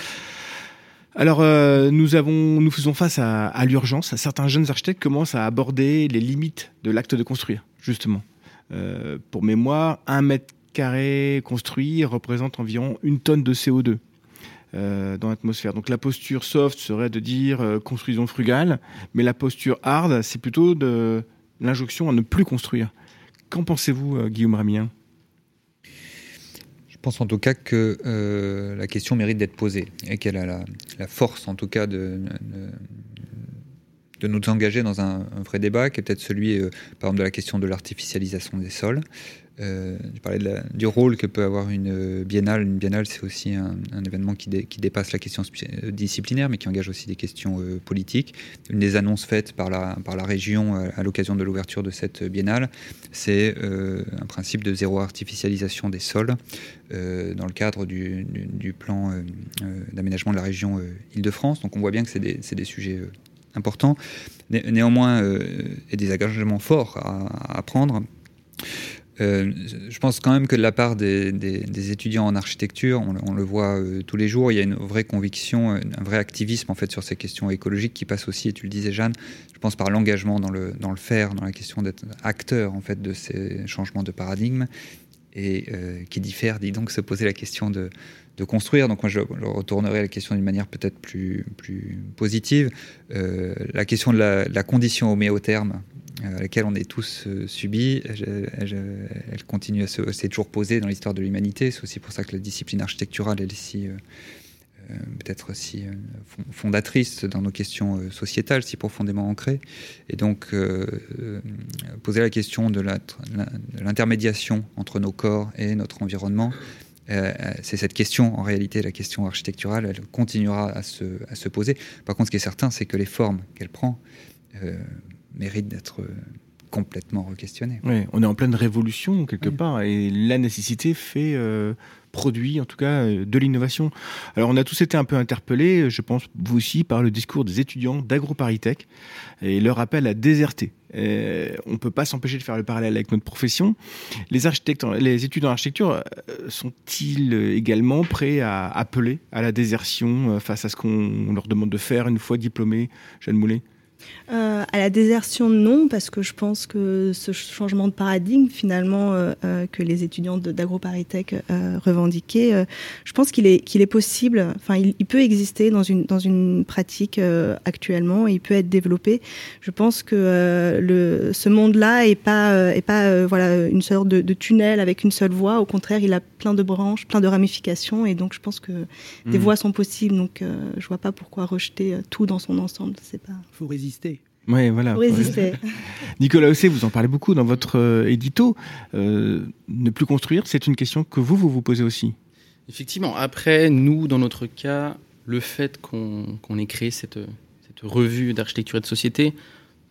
Alors, euh, nous, faisons face à, l'urgence. Certains jeunes architectes commencent à aborder les limites de l'acte de construire, justement. Euh, pour mémoire, un mètre carré construit représente environ une tonne de CO2 euh, dans l'atmosphère. Donc la posture soft serait de dire construisons frugal, mais la posture hard, c'est plutôt de l'injonction à ne plus construire. Qu'en pensez-vous, Guillaume Ramien? Pense en tout cas que euh, la question mérite d'être posée et qu'elle a la, force en tout cas de, de, nous engager dans un, vrai débat qui est peut-être celui euh, par exemple de la question de l'artificialisation des sols. Euh, je parlais du rôle que peut avoir une euh, biennale. Une biennale, c'est aussi un, événement qui, dépasse la question euh, disciplinaire, mais qui engage aussi des questions politiques. Une des annonces faites par la, région à, l'occasion de l'ouverture de cette biennale, c'est un principe de zéro artificialisation des sols dans le cadre du, plan d'aménagement de la région Île-de-France. Donc on voit bien que c'est des, sujets importants. néanmoins, et des engagements forts à prendre. Euh, je pense quand même que de la part des, étudiants en architecture, on, le voit euh, tous les jours, il y a une vraie conviction, un vrai activisme en fait sur ces questions écologiques qui passe aussi, et tu le disais Jeanne, je pense par l'engagement dans le, faire, dans la question d'être acteur en fait de ces changements de paradigme, et euh, qui diffère, dit donc se poser la question de, construire. Donc moi je, retournerai à la question d'une manière peut-être plus, positive. la question de la, de la condition homéotherme euh, à laquelle on est tous euh, subis, elle, continue à se, s'est toujours posée dans l'histoire de l'humanité. C'est aussi pour ça que la discipline architecturale est si euh, peut-être si fondatrice dans nos questions sociétales, si profondément ancrées. Et donc, poser la question de, l'intermédiation entre nos corps et notre environnement, c'est cette question, en réalité, la question architecturale, elle continuera à se poser. Par contre, ce qui est certain, c'est que les formes qu'elle prend mérite d'être complètement re-questionner. Ouais, on est en pleine révolution quelque part et la nécessité fait euh, produit en tout cas euh, de l'innovation. Alors on a tous été un peu interpellés, je pense vous aussi, par le discours des étudiants d'AgroParisTech et leur appel à déserter. Euh, on ne peut pas s'empêcher de faire le parallèle avec notre profession. Les, architectes, les étudiants en architecture euh, sont-ils également prêts à appeler à la désertion euh, face à ce qu'on leur demande de faire une fois diplômés, Jeanne Moulet? Euh, à la désertion, non, parce que je pense que ce changement de paradigme, finalement, euh, euh, que les étudiants d'AgroParisTech euh, revendiquaient, euh, je pense qu'il est, qu'il est possible, enfin, il, il, peut exister dans une, dans une pratique euh, actuellement, il peut être développé. Je pense que le, ce monde-là est pas, est pas voilà, une sorte de, de, tunnel avec une seule voie. Au contraire, il a plein de branches, plein de ramifications, et donc je pense que mmh. des voies sont possibles. Donc, je vois pas pourquoi rejeter tout dans son ensemble. C'est pas. Faut résister résister. Oui, voilà. Résister. Nicolas Ossé, vous en parlez beaucoup dans votre euh, édito. Euh, ne plus construire, c'est une question que vous, vous vous posez aussi. Effectivement. Après, nous, dans notre cas, le fait qu'on qu ait créé cette, cette revue d'architecture et de société,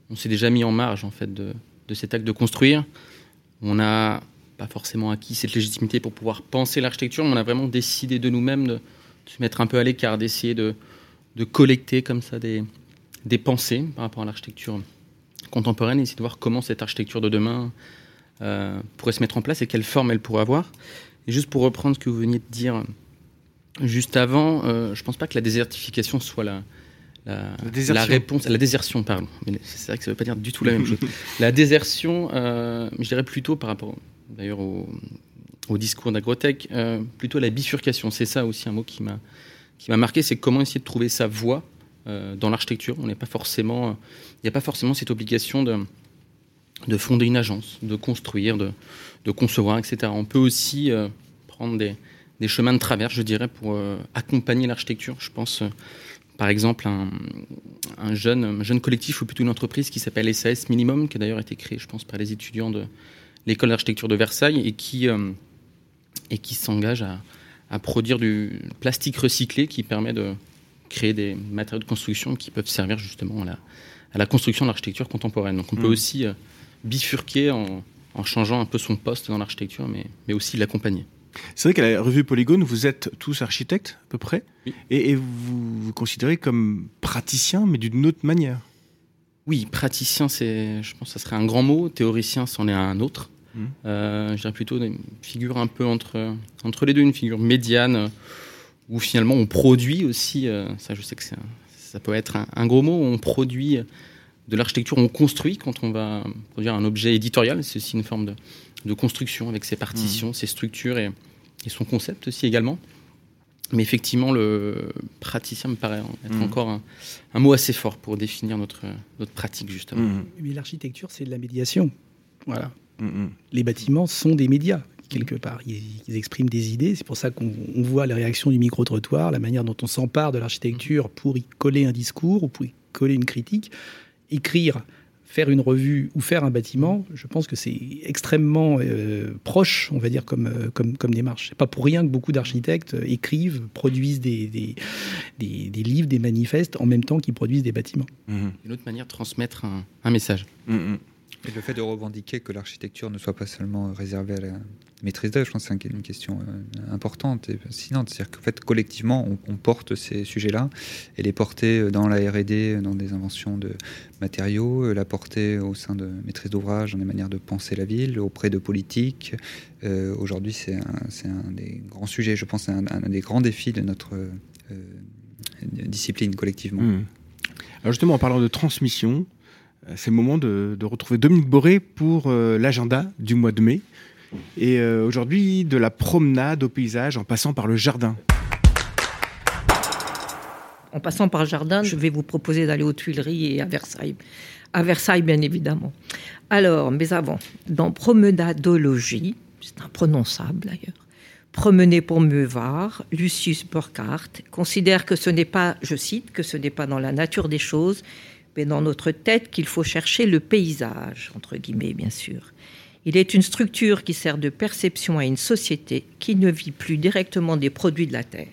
on s'est déjà mis en marge en fait de, de cet acte de construire. On n'a pas forcément acquis cette légitimité pour pouvoir penser l'architecture, mais on a vraiment décidé de nous-mêmes de, de, se mettre un peu à l'écart, d'essayer de, de collecter comme ça des, des pensées par rapport à l'architecture contemporaine et essayer de voir comment cette architecture de demain euh, pourrait se mettre en place et quelle forme elle pourrait avoir. Et juste pour reprendre ce que vous veniez de dire juste avant, euh, je ne pense pas que la désertification soit la, la, la, la réponse à la désertion, pardon. Mais c'est vrai que ça ne veut pas dire du tout la même chose. La désertion, euh, je dirais plutôt par rapport d'ailleurs au, au, discours d'Agrotech, euh, plutôt la bifurcation. C'est ça aussi un mot qui m'a qui m'a marqué, c'est comment essayer de trouver sa voie euh, dans l'architecture. On n'est pas forcément, il n'y a pas forcément cette obligation de, de fonder une agence, de construire, de, de concevoir, etc. On peut aussi euh, prendre des, des, chemins de travers, je dirais, pour euh, accompagner l'architecture. Je pense, euh, par exemple, à un, un, jeune, un jeune collectif ou plutôt une entreprise qui s'appelle SAS Minimum, qui a d'ailleurs été créée, je pense, par les étudiants de l'école d'architecture de Versailles et qui, euh, et qui s'engage à, à produire du plastique recyclé qui permet de créer des matériaux de construction qui peuvent servir justement à la, à la construction de l'architecture contemporaine. Donc on mmh. peut aussi euh, bifurquer en, en, changeant un peu son poste dans l'architecture, mais, mais aussi l'accompagner. C'est vrai qu'à la revue Polygone, vous êtes tous architectes à peu près, oui. et, et, vous vous considérez comme praticien, mais d'une autre manière. Oui, praticien, c'est, je pense, que ça serait un grand mot. Théoricien, c'en est un autre. Mmh. Euh, je dirais plutôt une figure un peu entre entre les deux, une figure médiane où finalement on produit aussi, euh, ça je sais que un, ça peut être un, un, gros mot, on produit de l'architecture, on construit quand on va produire un objet éditorial, c'est aussi une forme de, de, construction avec ses partitions, mmh. ses structures et, et, son concept aussi également. Mais effectivement, le praticien me paraît être mmh. encore un, un, mot assez fort pour définir notre, notre pratique, justement. Mmh. Mais l'architecture, c'est de la médiation. Voilà. Les bâtiments sont des médias quelque part. Ils, ils expriment des idées. C'est pour ça qu'on voit les réactions du micro-trottoir, la manière dont on s'empare de l'architecture pour y coller un discours ou pour y coller une critique. Écrire, faire une revue ou faire un bâtiment, je pense que c'est extrêmement euh, proche, on va dire, comme, euh, comme, comme démarche. C'est pas pour rien que beaucoup d'architectes écrivent, produisent des, des, des, des, livres, des manifestes en même temps qu'ils produisent des bâtiments. Mmh. Une autre manière de transmettre un, un message. Mmh. Et le fait de revendiquer que l'architecture ne soit pas seulement réservée à la maîtrise d'œuvre, je pense que c'est une question euh, importante et fascinante. C'est-à-dire qu'en fait, collectivement, on, porte ces sujets-là et les porter dans la R&D, dans des inventions de matériaux, la porter au sein de maîtrise d'ouvrage, dans des manières de penser la ville, auprès de politiques. Euh, Aujourd'hui, c'est un, des grands sujets, je pense, un, un, des grands défis de notre euh, discipline collectivement. Mmh. Alors justement, en parlant de transmission, c'est le moment de, retrouver Dominique Boré pour euh, l'agenda du mois de mai. Et euh, aujourd'hui, de la promenade au paysage en passant par le jardin. En passant par le jardin, je vais vous proposer d'aller aux Tuileries et à Versailles. À Versailles, bien évidemment. Alors, mais avant, dans Promenadologie, c'est imprononçable d'ailleurs, Promener pour mieux voir, Lucius Burkhardt considère que ce n'est pas, je cite, que ce n'est pas dans la nature des choses, mais dans notre tête qu'il faut chercher le paysage, entre guillemets bien sûr. Il est une structure qui sert de perception à une société qui ne vit plus directement des produits de la Terre.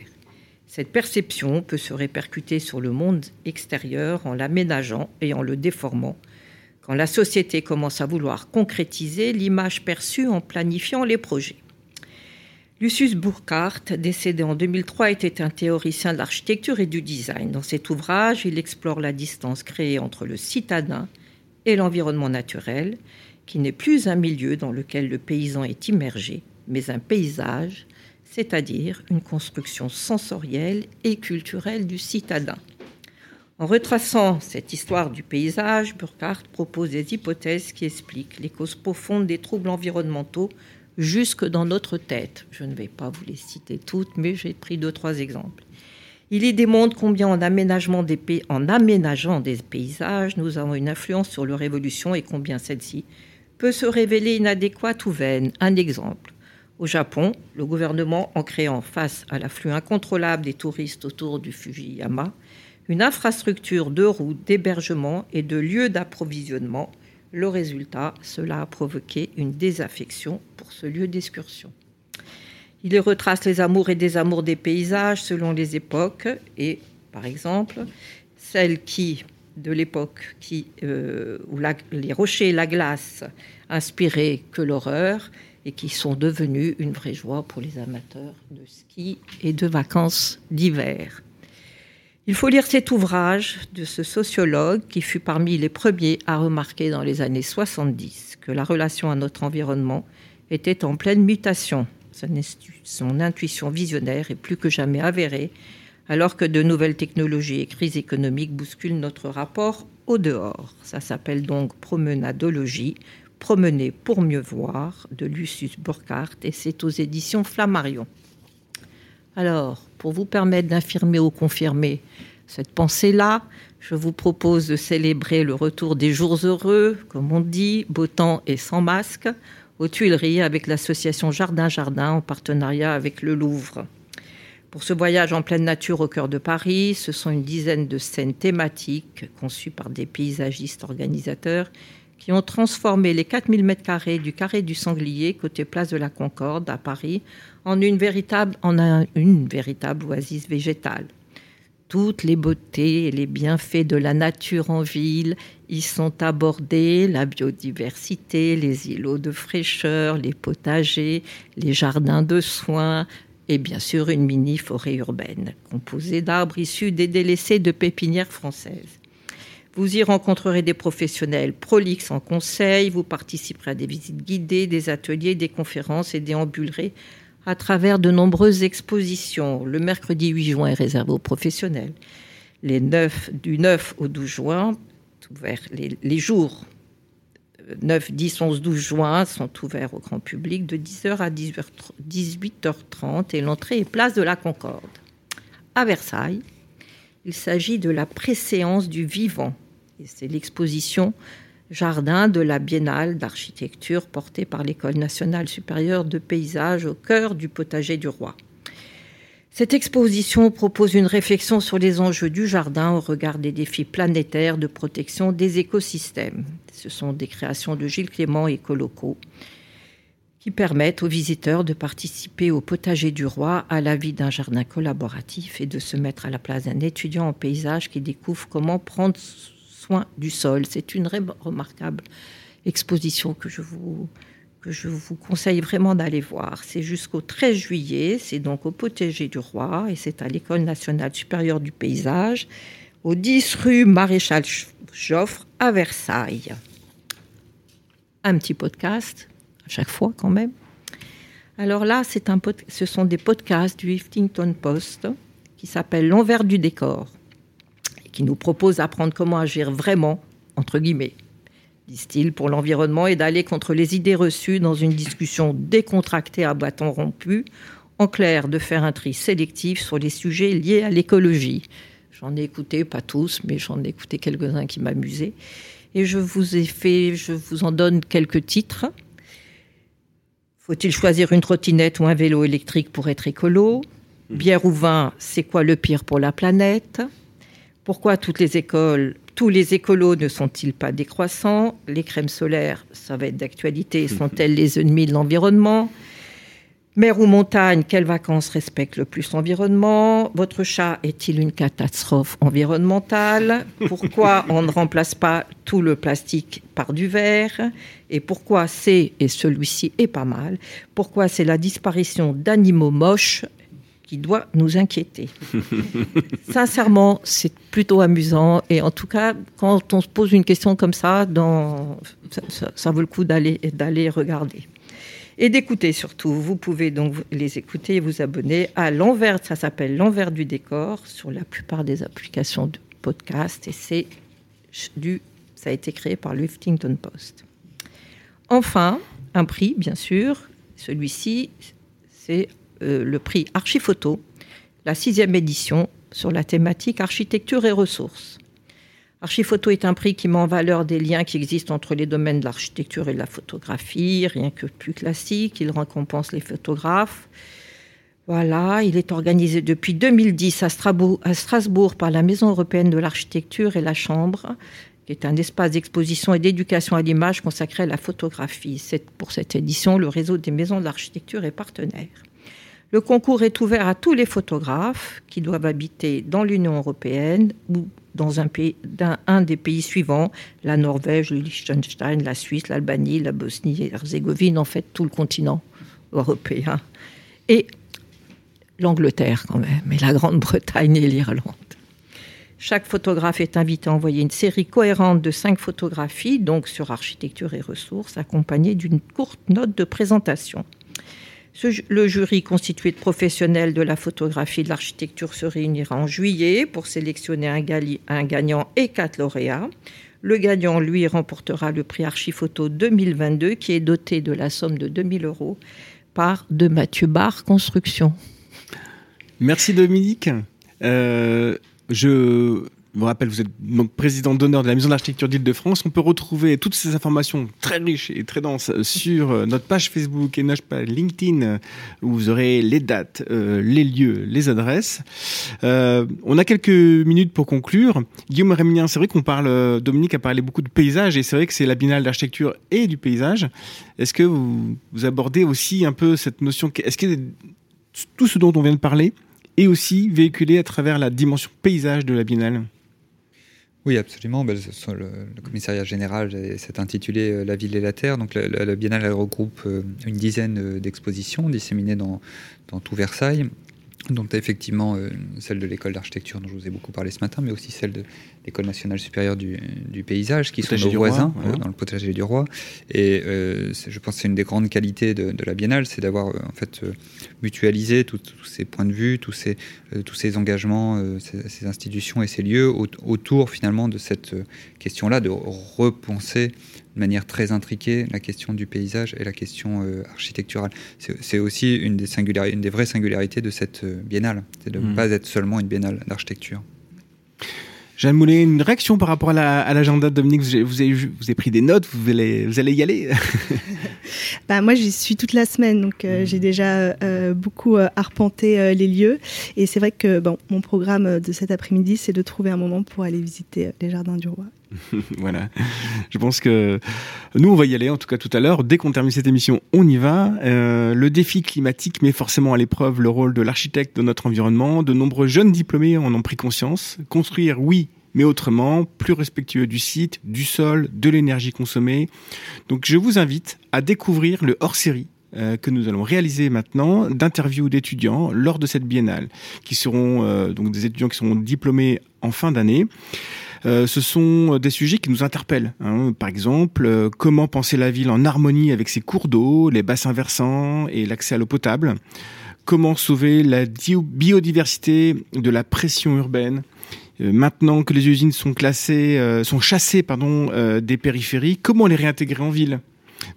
Cette perception peut se répercuter sur le monde extérieur en l'aménageant et en le déformant, quand la société commence à vouloir concrétiser l'image perçue en planifiant les projets. Lucius Burkhardt, décédé en 2003, était un théoricien de l'architecture et du design. Dans cet ouvrage, il explore la distance créée entre le citadin et l'environnement naturel, qui n'est plus un milieu dans lequel le paysan est immergé, mais un paysage, c'est-à-dire une construction sensorielle et culturelle du citadin. En retraçant cette histoire du paysage, Burkhardt propose des hypothèses qui expliquent les causes profondes des troubles environnementaux jusque dans notre tête. Je ne vais pas vous les citer toutes, mais j'ai pris deux, trois exemples. Il y démontre combien en, aménagement en aménageant des paysages, nous avons une influence sur leur évolution et combien celle-ci peut se révéler inadéquate ou vaine. Un exemple. Au Japon, le gouvernement, en créant face à l'afflux incontrôlable des touristes autour du Fujiyama, une infrastructure de routes, d'hébergement et de lieux d'approvisionnement le résultat, cela a provoqué une désaffection pour ce lieu d'excursion. Il retrace les amours et désamours des paysages selon les époques et, par exemple, celle qui, de l'époque qui, euh, où les rochers et la glace inspiraient que l'horreur et qui sont devenus une vraie joie pour les amateurs de ski et de vacances d'hiver. Il faut lire cet ouvrage de ce sociologue qui fut parmi les premiers à remarquer dans les années 70 que la relation à notre environnement était en pleine mutation. Son intuition visionnaire est plus que jamais avérée alors que de nouvelles technologies et crises économiques bousculent notre rapport au dehors. Ça s'appelle donc promenadologie, promener pour mieux voir, de Lucius Burkhardt, et c'est aux éditions Flammarion. Alors, pour vous permettre d'infirmer ou confirmer cette pensée-là, je vous propose de célébrer le retour des jours heureux, comme on dit, beau temps et sans masque, aux Tuileries avec l'association Jardin Jardin en partenariat avec le Louvre. Pour ce voyage en pleine nature au cœur de Paris, ce sont une dizaine de scènes thématiques conçues par des paysagistes organisateurs qui ont transformé les 4000 m2 du carré du Sanglier, côté place de la Concorde, à Paris, en une véritable, une véritable oasis végétale. Toutes les beautés et les bienfaits de la nature en ville y sont abordés, la biodiversité, les îlots de fraîcheur, les potagers, les jardins de soins, et bien sûr une mini-forêt urbaine, composée d'arbres issus des délaissés de pépinières françaises. Vous y rencontrerez des professionnels prolixes en conseil, vous participerez à des visites guidées, des ateliers, des conférences et déambulerez à travers de nombreuses expositions. Le mercredi 8 juin est réservé aux professionnels. Les 9, du 9 au 12 juin, les, les jours 9, 10, 11, 12 juin sont ouverts au grand public de 10h à 18h30 et l'entrée est place de la Concorde. À Versailles, il s'agit de la préséance du vivant c'est l'exposition jardin de la Biennale d'architecture portée par l'École nationale supérieure de paysage au cœur du potager du roi. Cette exposition propose une réflexion sur les enjeux du jardin au regard des défis planétaires de protection des écosystèmes. Ce sont des créations de Gilles Clément et Coloco qui permettent aux visiteurs de participer au potager du roi à la vie d'un jardin collaboratif et de se mettre à la place d'un étudiant en paysage qui découvre comment prendre du sol. C'est une remarquable exposition que je vous, conseille vraiment d'aller voir. C'est jusqu'au 13 juillet, c'est donc au Potager du Roi et c'est à l'École nationale supérieure du paysage, au 10 rue Maréchal Joffre à Versailles. Un petit podcast, à chaque fois quand même. Alors là, un ce sont des podcasts du Huffington Post qui s'appelle L'envers du décor qui nous propose d'apprendre comment agir vraiment, entre guillemets, disent-ils, pour l'environnement et d'aller contre les idées reçues dans une discussion décontractée à bâton rompu, en clair, de faire un tri sélectif sur les sujets liés à l'écologie. J'en ai écouté, pas tous, mais j'en ai écouté quelques-uns qui m'amusaient. Et je vous ai fait, je vous en donne quelques titres. Faut-il choisir une trottinette ou un vélo électrique pour être écolo? Bière ou vin, c'est quoi le pire pour la planète? Pourquoi toutes les écoles, tous les écolos ne sont-ils pas décroissants? Les crèmes solaires, ça va être d'actualité, sont-elles les ennemis de l'environnement? Mer ou montagne, quelles vacances respectent le plus l'environnement? Votre chat est-il une catastrophe environnementale? Pourquoi on ne remplace pas tout le plastique par du verre? Et pourquoi c'est, et celui-ci est pas mal, pourquoi c'est la disparition d'animaux moches qui doit nous inquiéter. Sincèrement, c'est plutôt amusant et en tout cas, quand on se pose une question comme ça, dans, ça, ça vaut le coup d'aller d'aller regarder et d'écouter surtout. Vous pouvez donc les écouter et vous abonner à l'envers, ça s'appelle l'envers du décor sur la plupart des applications de podcast et c'est du, ça a été créé par le Huffington Post. Enfin, un prix, bien sûr. Celui-ci, c'est euh, le prix Archiphoto, la sixième édition sur la thématique architecture et ressources. Archiphoto est un prix qui met en valeur des liens qui existent entre les domaines de l'architecture et de la photographie, rien que plus classique. Il récompense les photographes. Voilà, il est organisé depuis 2010 à Strasbourg, à Strasbourg par la Maison européenne de l'architecture et la Chambre, qui est un espace d'exposition et d'éducation à l'image consacré à la photographie. Pour cette édition, le réseau des maisons de l'architecture est partenaire. Le concours est ouvert à tous les photographes qui doivent habiter dans l'Union européenne ou dans un, des pays suivants, la Norvège, le Liechtenstein, la Suisse, l'Albanie, la Bosnie et Herzégovine, en fait tout le continent européen. Et l'Angleterre quand même, et la Grande-Bretagne et l'Irlande. Chaque photographe est invité à envoyer une série cohérente de cinq photographies, donc sur architecture et ressources, accompagnée d'une courte note de présentation le jury constitué de professionnels de la photographie et de l'architecture se réunira en juillet pour sélectionner un, gagnant et quatre lauréats. Le gagnant, lui, remportera le prix Archiphoto 2022 qui est doté de la somme de 2000 euros par de Mathieu Barre Construction. Merci Dominique. Euh, je je vous rappelle, vous êtes donc président d'honneur de la Maison d'architecture d'Île-de-France. On peut retrouver toutes ces informations très riches et très denses sur euh, notre page Facebook et notre LinkedIn, euh, où vous aurez les dates, euh, les lieux, les adresses. on a quelques minutes pour conclure. Guillaume Rémilien, c'est vrai qu'on parle, Dominique a parlé beaucoup de paysage, et c'est vrai que c'est la binale d'architecture et du paysage. Est-ce que vous, vous abordez aussi un peu cette notion Est-ce que tout ce dont on vient de parler est aussi véhiculé à travers la dimension paysage de la binale oui, absolument. Ben, le, commissariat général s'est intitulé euh, La ville et la terre. Donc la, Biennale regroupe euh, une dizaine euh, d'expositions disséminées dans, dans tout Versailles dont effectivement celle de l'école d'architecture dont je vous ai beaucoup parlé ce matin, mais aussi celle de l'école nationale supérieure du, paysage, qui sont nos voisins dans le potager du roi. Et je pense que c'est une des grandes qualités de, la biennale, c'est d'avoir en fait mutualisé tous ces points de vue, tous ces, tous ces engagements, ces, institutions et ces lieux autour finalement de cette question-là, de repenser de manière très intriquée la question du paysage et la question euh, architecturale. C'est aussi une des, une des vraies singularités de cette euh, biennale, c'est de ne mmh. pas être seulement une biennale d'architecture. Jeanne Moulet, une réaction par rapport à l'agenda de Dominique? Vous avez, vous avez, pris des notes, vous allez, vous allez y aller bah, Moi, j'y suis toute la semaine, donc euh, j'ai déjà beaucoup arpenté les lieux. Et c'est vrai que bon, mon programme de cet après-midi, c'est de trouver un moment pour aller visiter les jardins du roi. voilà. Je pense que nous, on va y aller, en tout cas tout à l'heure. Dès qu'on termine cette émission, on y va. Euh, le défi climatique met forcément à l'épreuve le rôle de l'architecte de notre environnement. De nombreux jeunes diplômés en ont pris conscience. Construire, oui, mais autrement, plus respectueux du site, du sol, de l'énergie consommée. Donc je vous invite à découvrir le hors-série euh, que nous allons réaliser maintenant d'interviews d'étudiants lors de cette biennale, qui seront euh, donc des étudiants qui seront diplômés en fin d'année. Euh, ce sont des sujets qui nous interpellent. Hein. Par exemple, euh, comment penser la ville en harmonie avec ses cours d'eau, les bassins versants et l'accès à l'eau potable Comment sauver la biodiversité de la pression urbaine euh, Maintenant que les usines sont classées, sont chassées pardon, des périphéries, comment les réintégrer en ville?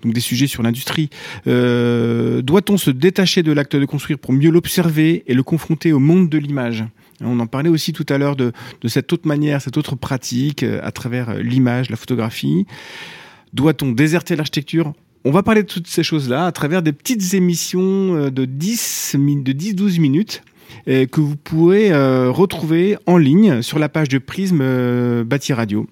Donc des sujets sur l'industrie. Doit-on se détacher de l'acte de construire pour mieux l'observer et le confronter au monde de l'image? On en parlait aussi tout à l'heure de, cette autre manière, cette autre pratique euh, à travers euh, l'image, la photographie. Doit-on déserter l'architecture? On va parler de toutes ces choses-là à travers des petites émissions euh, de 10, de 10-12 minutes que vous pourrez retrouver en ligne sur la page de Prisme Bâti Radio.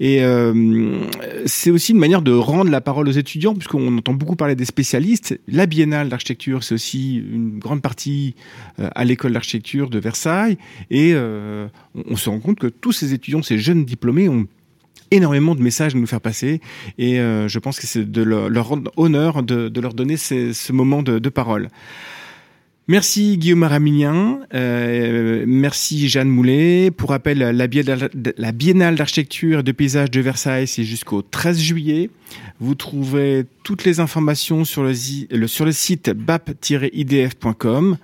Et euh, c'est aussi une manière de rendre la parole aux étudiants, puisqu'on entend beaucoup parler des spécialistes. La Biennale d'architecture, c'est aussi une grande partie euh, à l'école d'architecture de Versailles. Et euh, on se rend compte que tous ces étudiants, ces jeunes diplômés, ont énormément de messages à nous faire passer et je pense que c'est de leur, rendre honneur de, leur donner ce moment de parole. Merci Guillaume Aramilien, euh, merci Jeanne Moulet. Pour rappel, la Biennale, d'architecture et de paysage de Versailles, c'est jusqu'au 13 juillet. Vous trouvez toutes les informations sur le site bap-idf.com.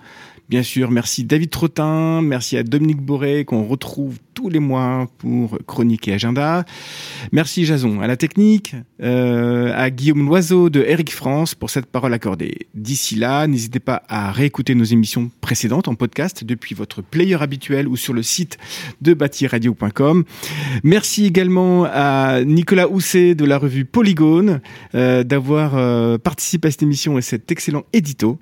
Bien sûr, merci David Trottin, merci à Dominique Boré qu'on retrouve tous les mois pour Chronique et Agenda. Merci Jason à la technique, euh, à Guillaume Loiseau de Eric France pour cette parole accordée. D'ici là, n'hésitez pas à réécouter nos émissions précédentes en podcast depuis votre player habituel ou sur le site de bâtiradio.com. Merci également à Nicolas Housset de la revue Polygone euh, d'avoir euh, participé à cette émission et cet excellent édito.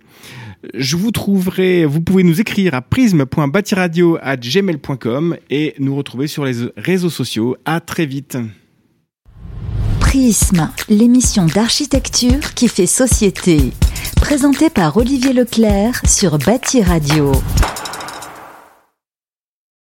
Je vous trouverai, vous pouvez nous écrire à prisme.batiradio.gmail.com et nous retrouver sur les réseaux sociaux. À très vite. Prisme, l'émission d'architecture qui fait société. Présentée par Olivier Leclerc sur Bâti Radio.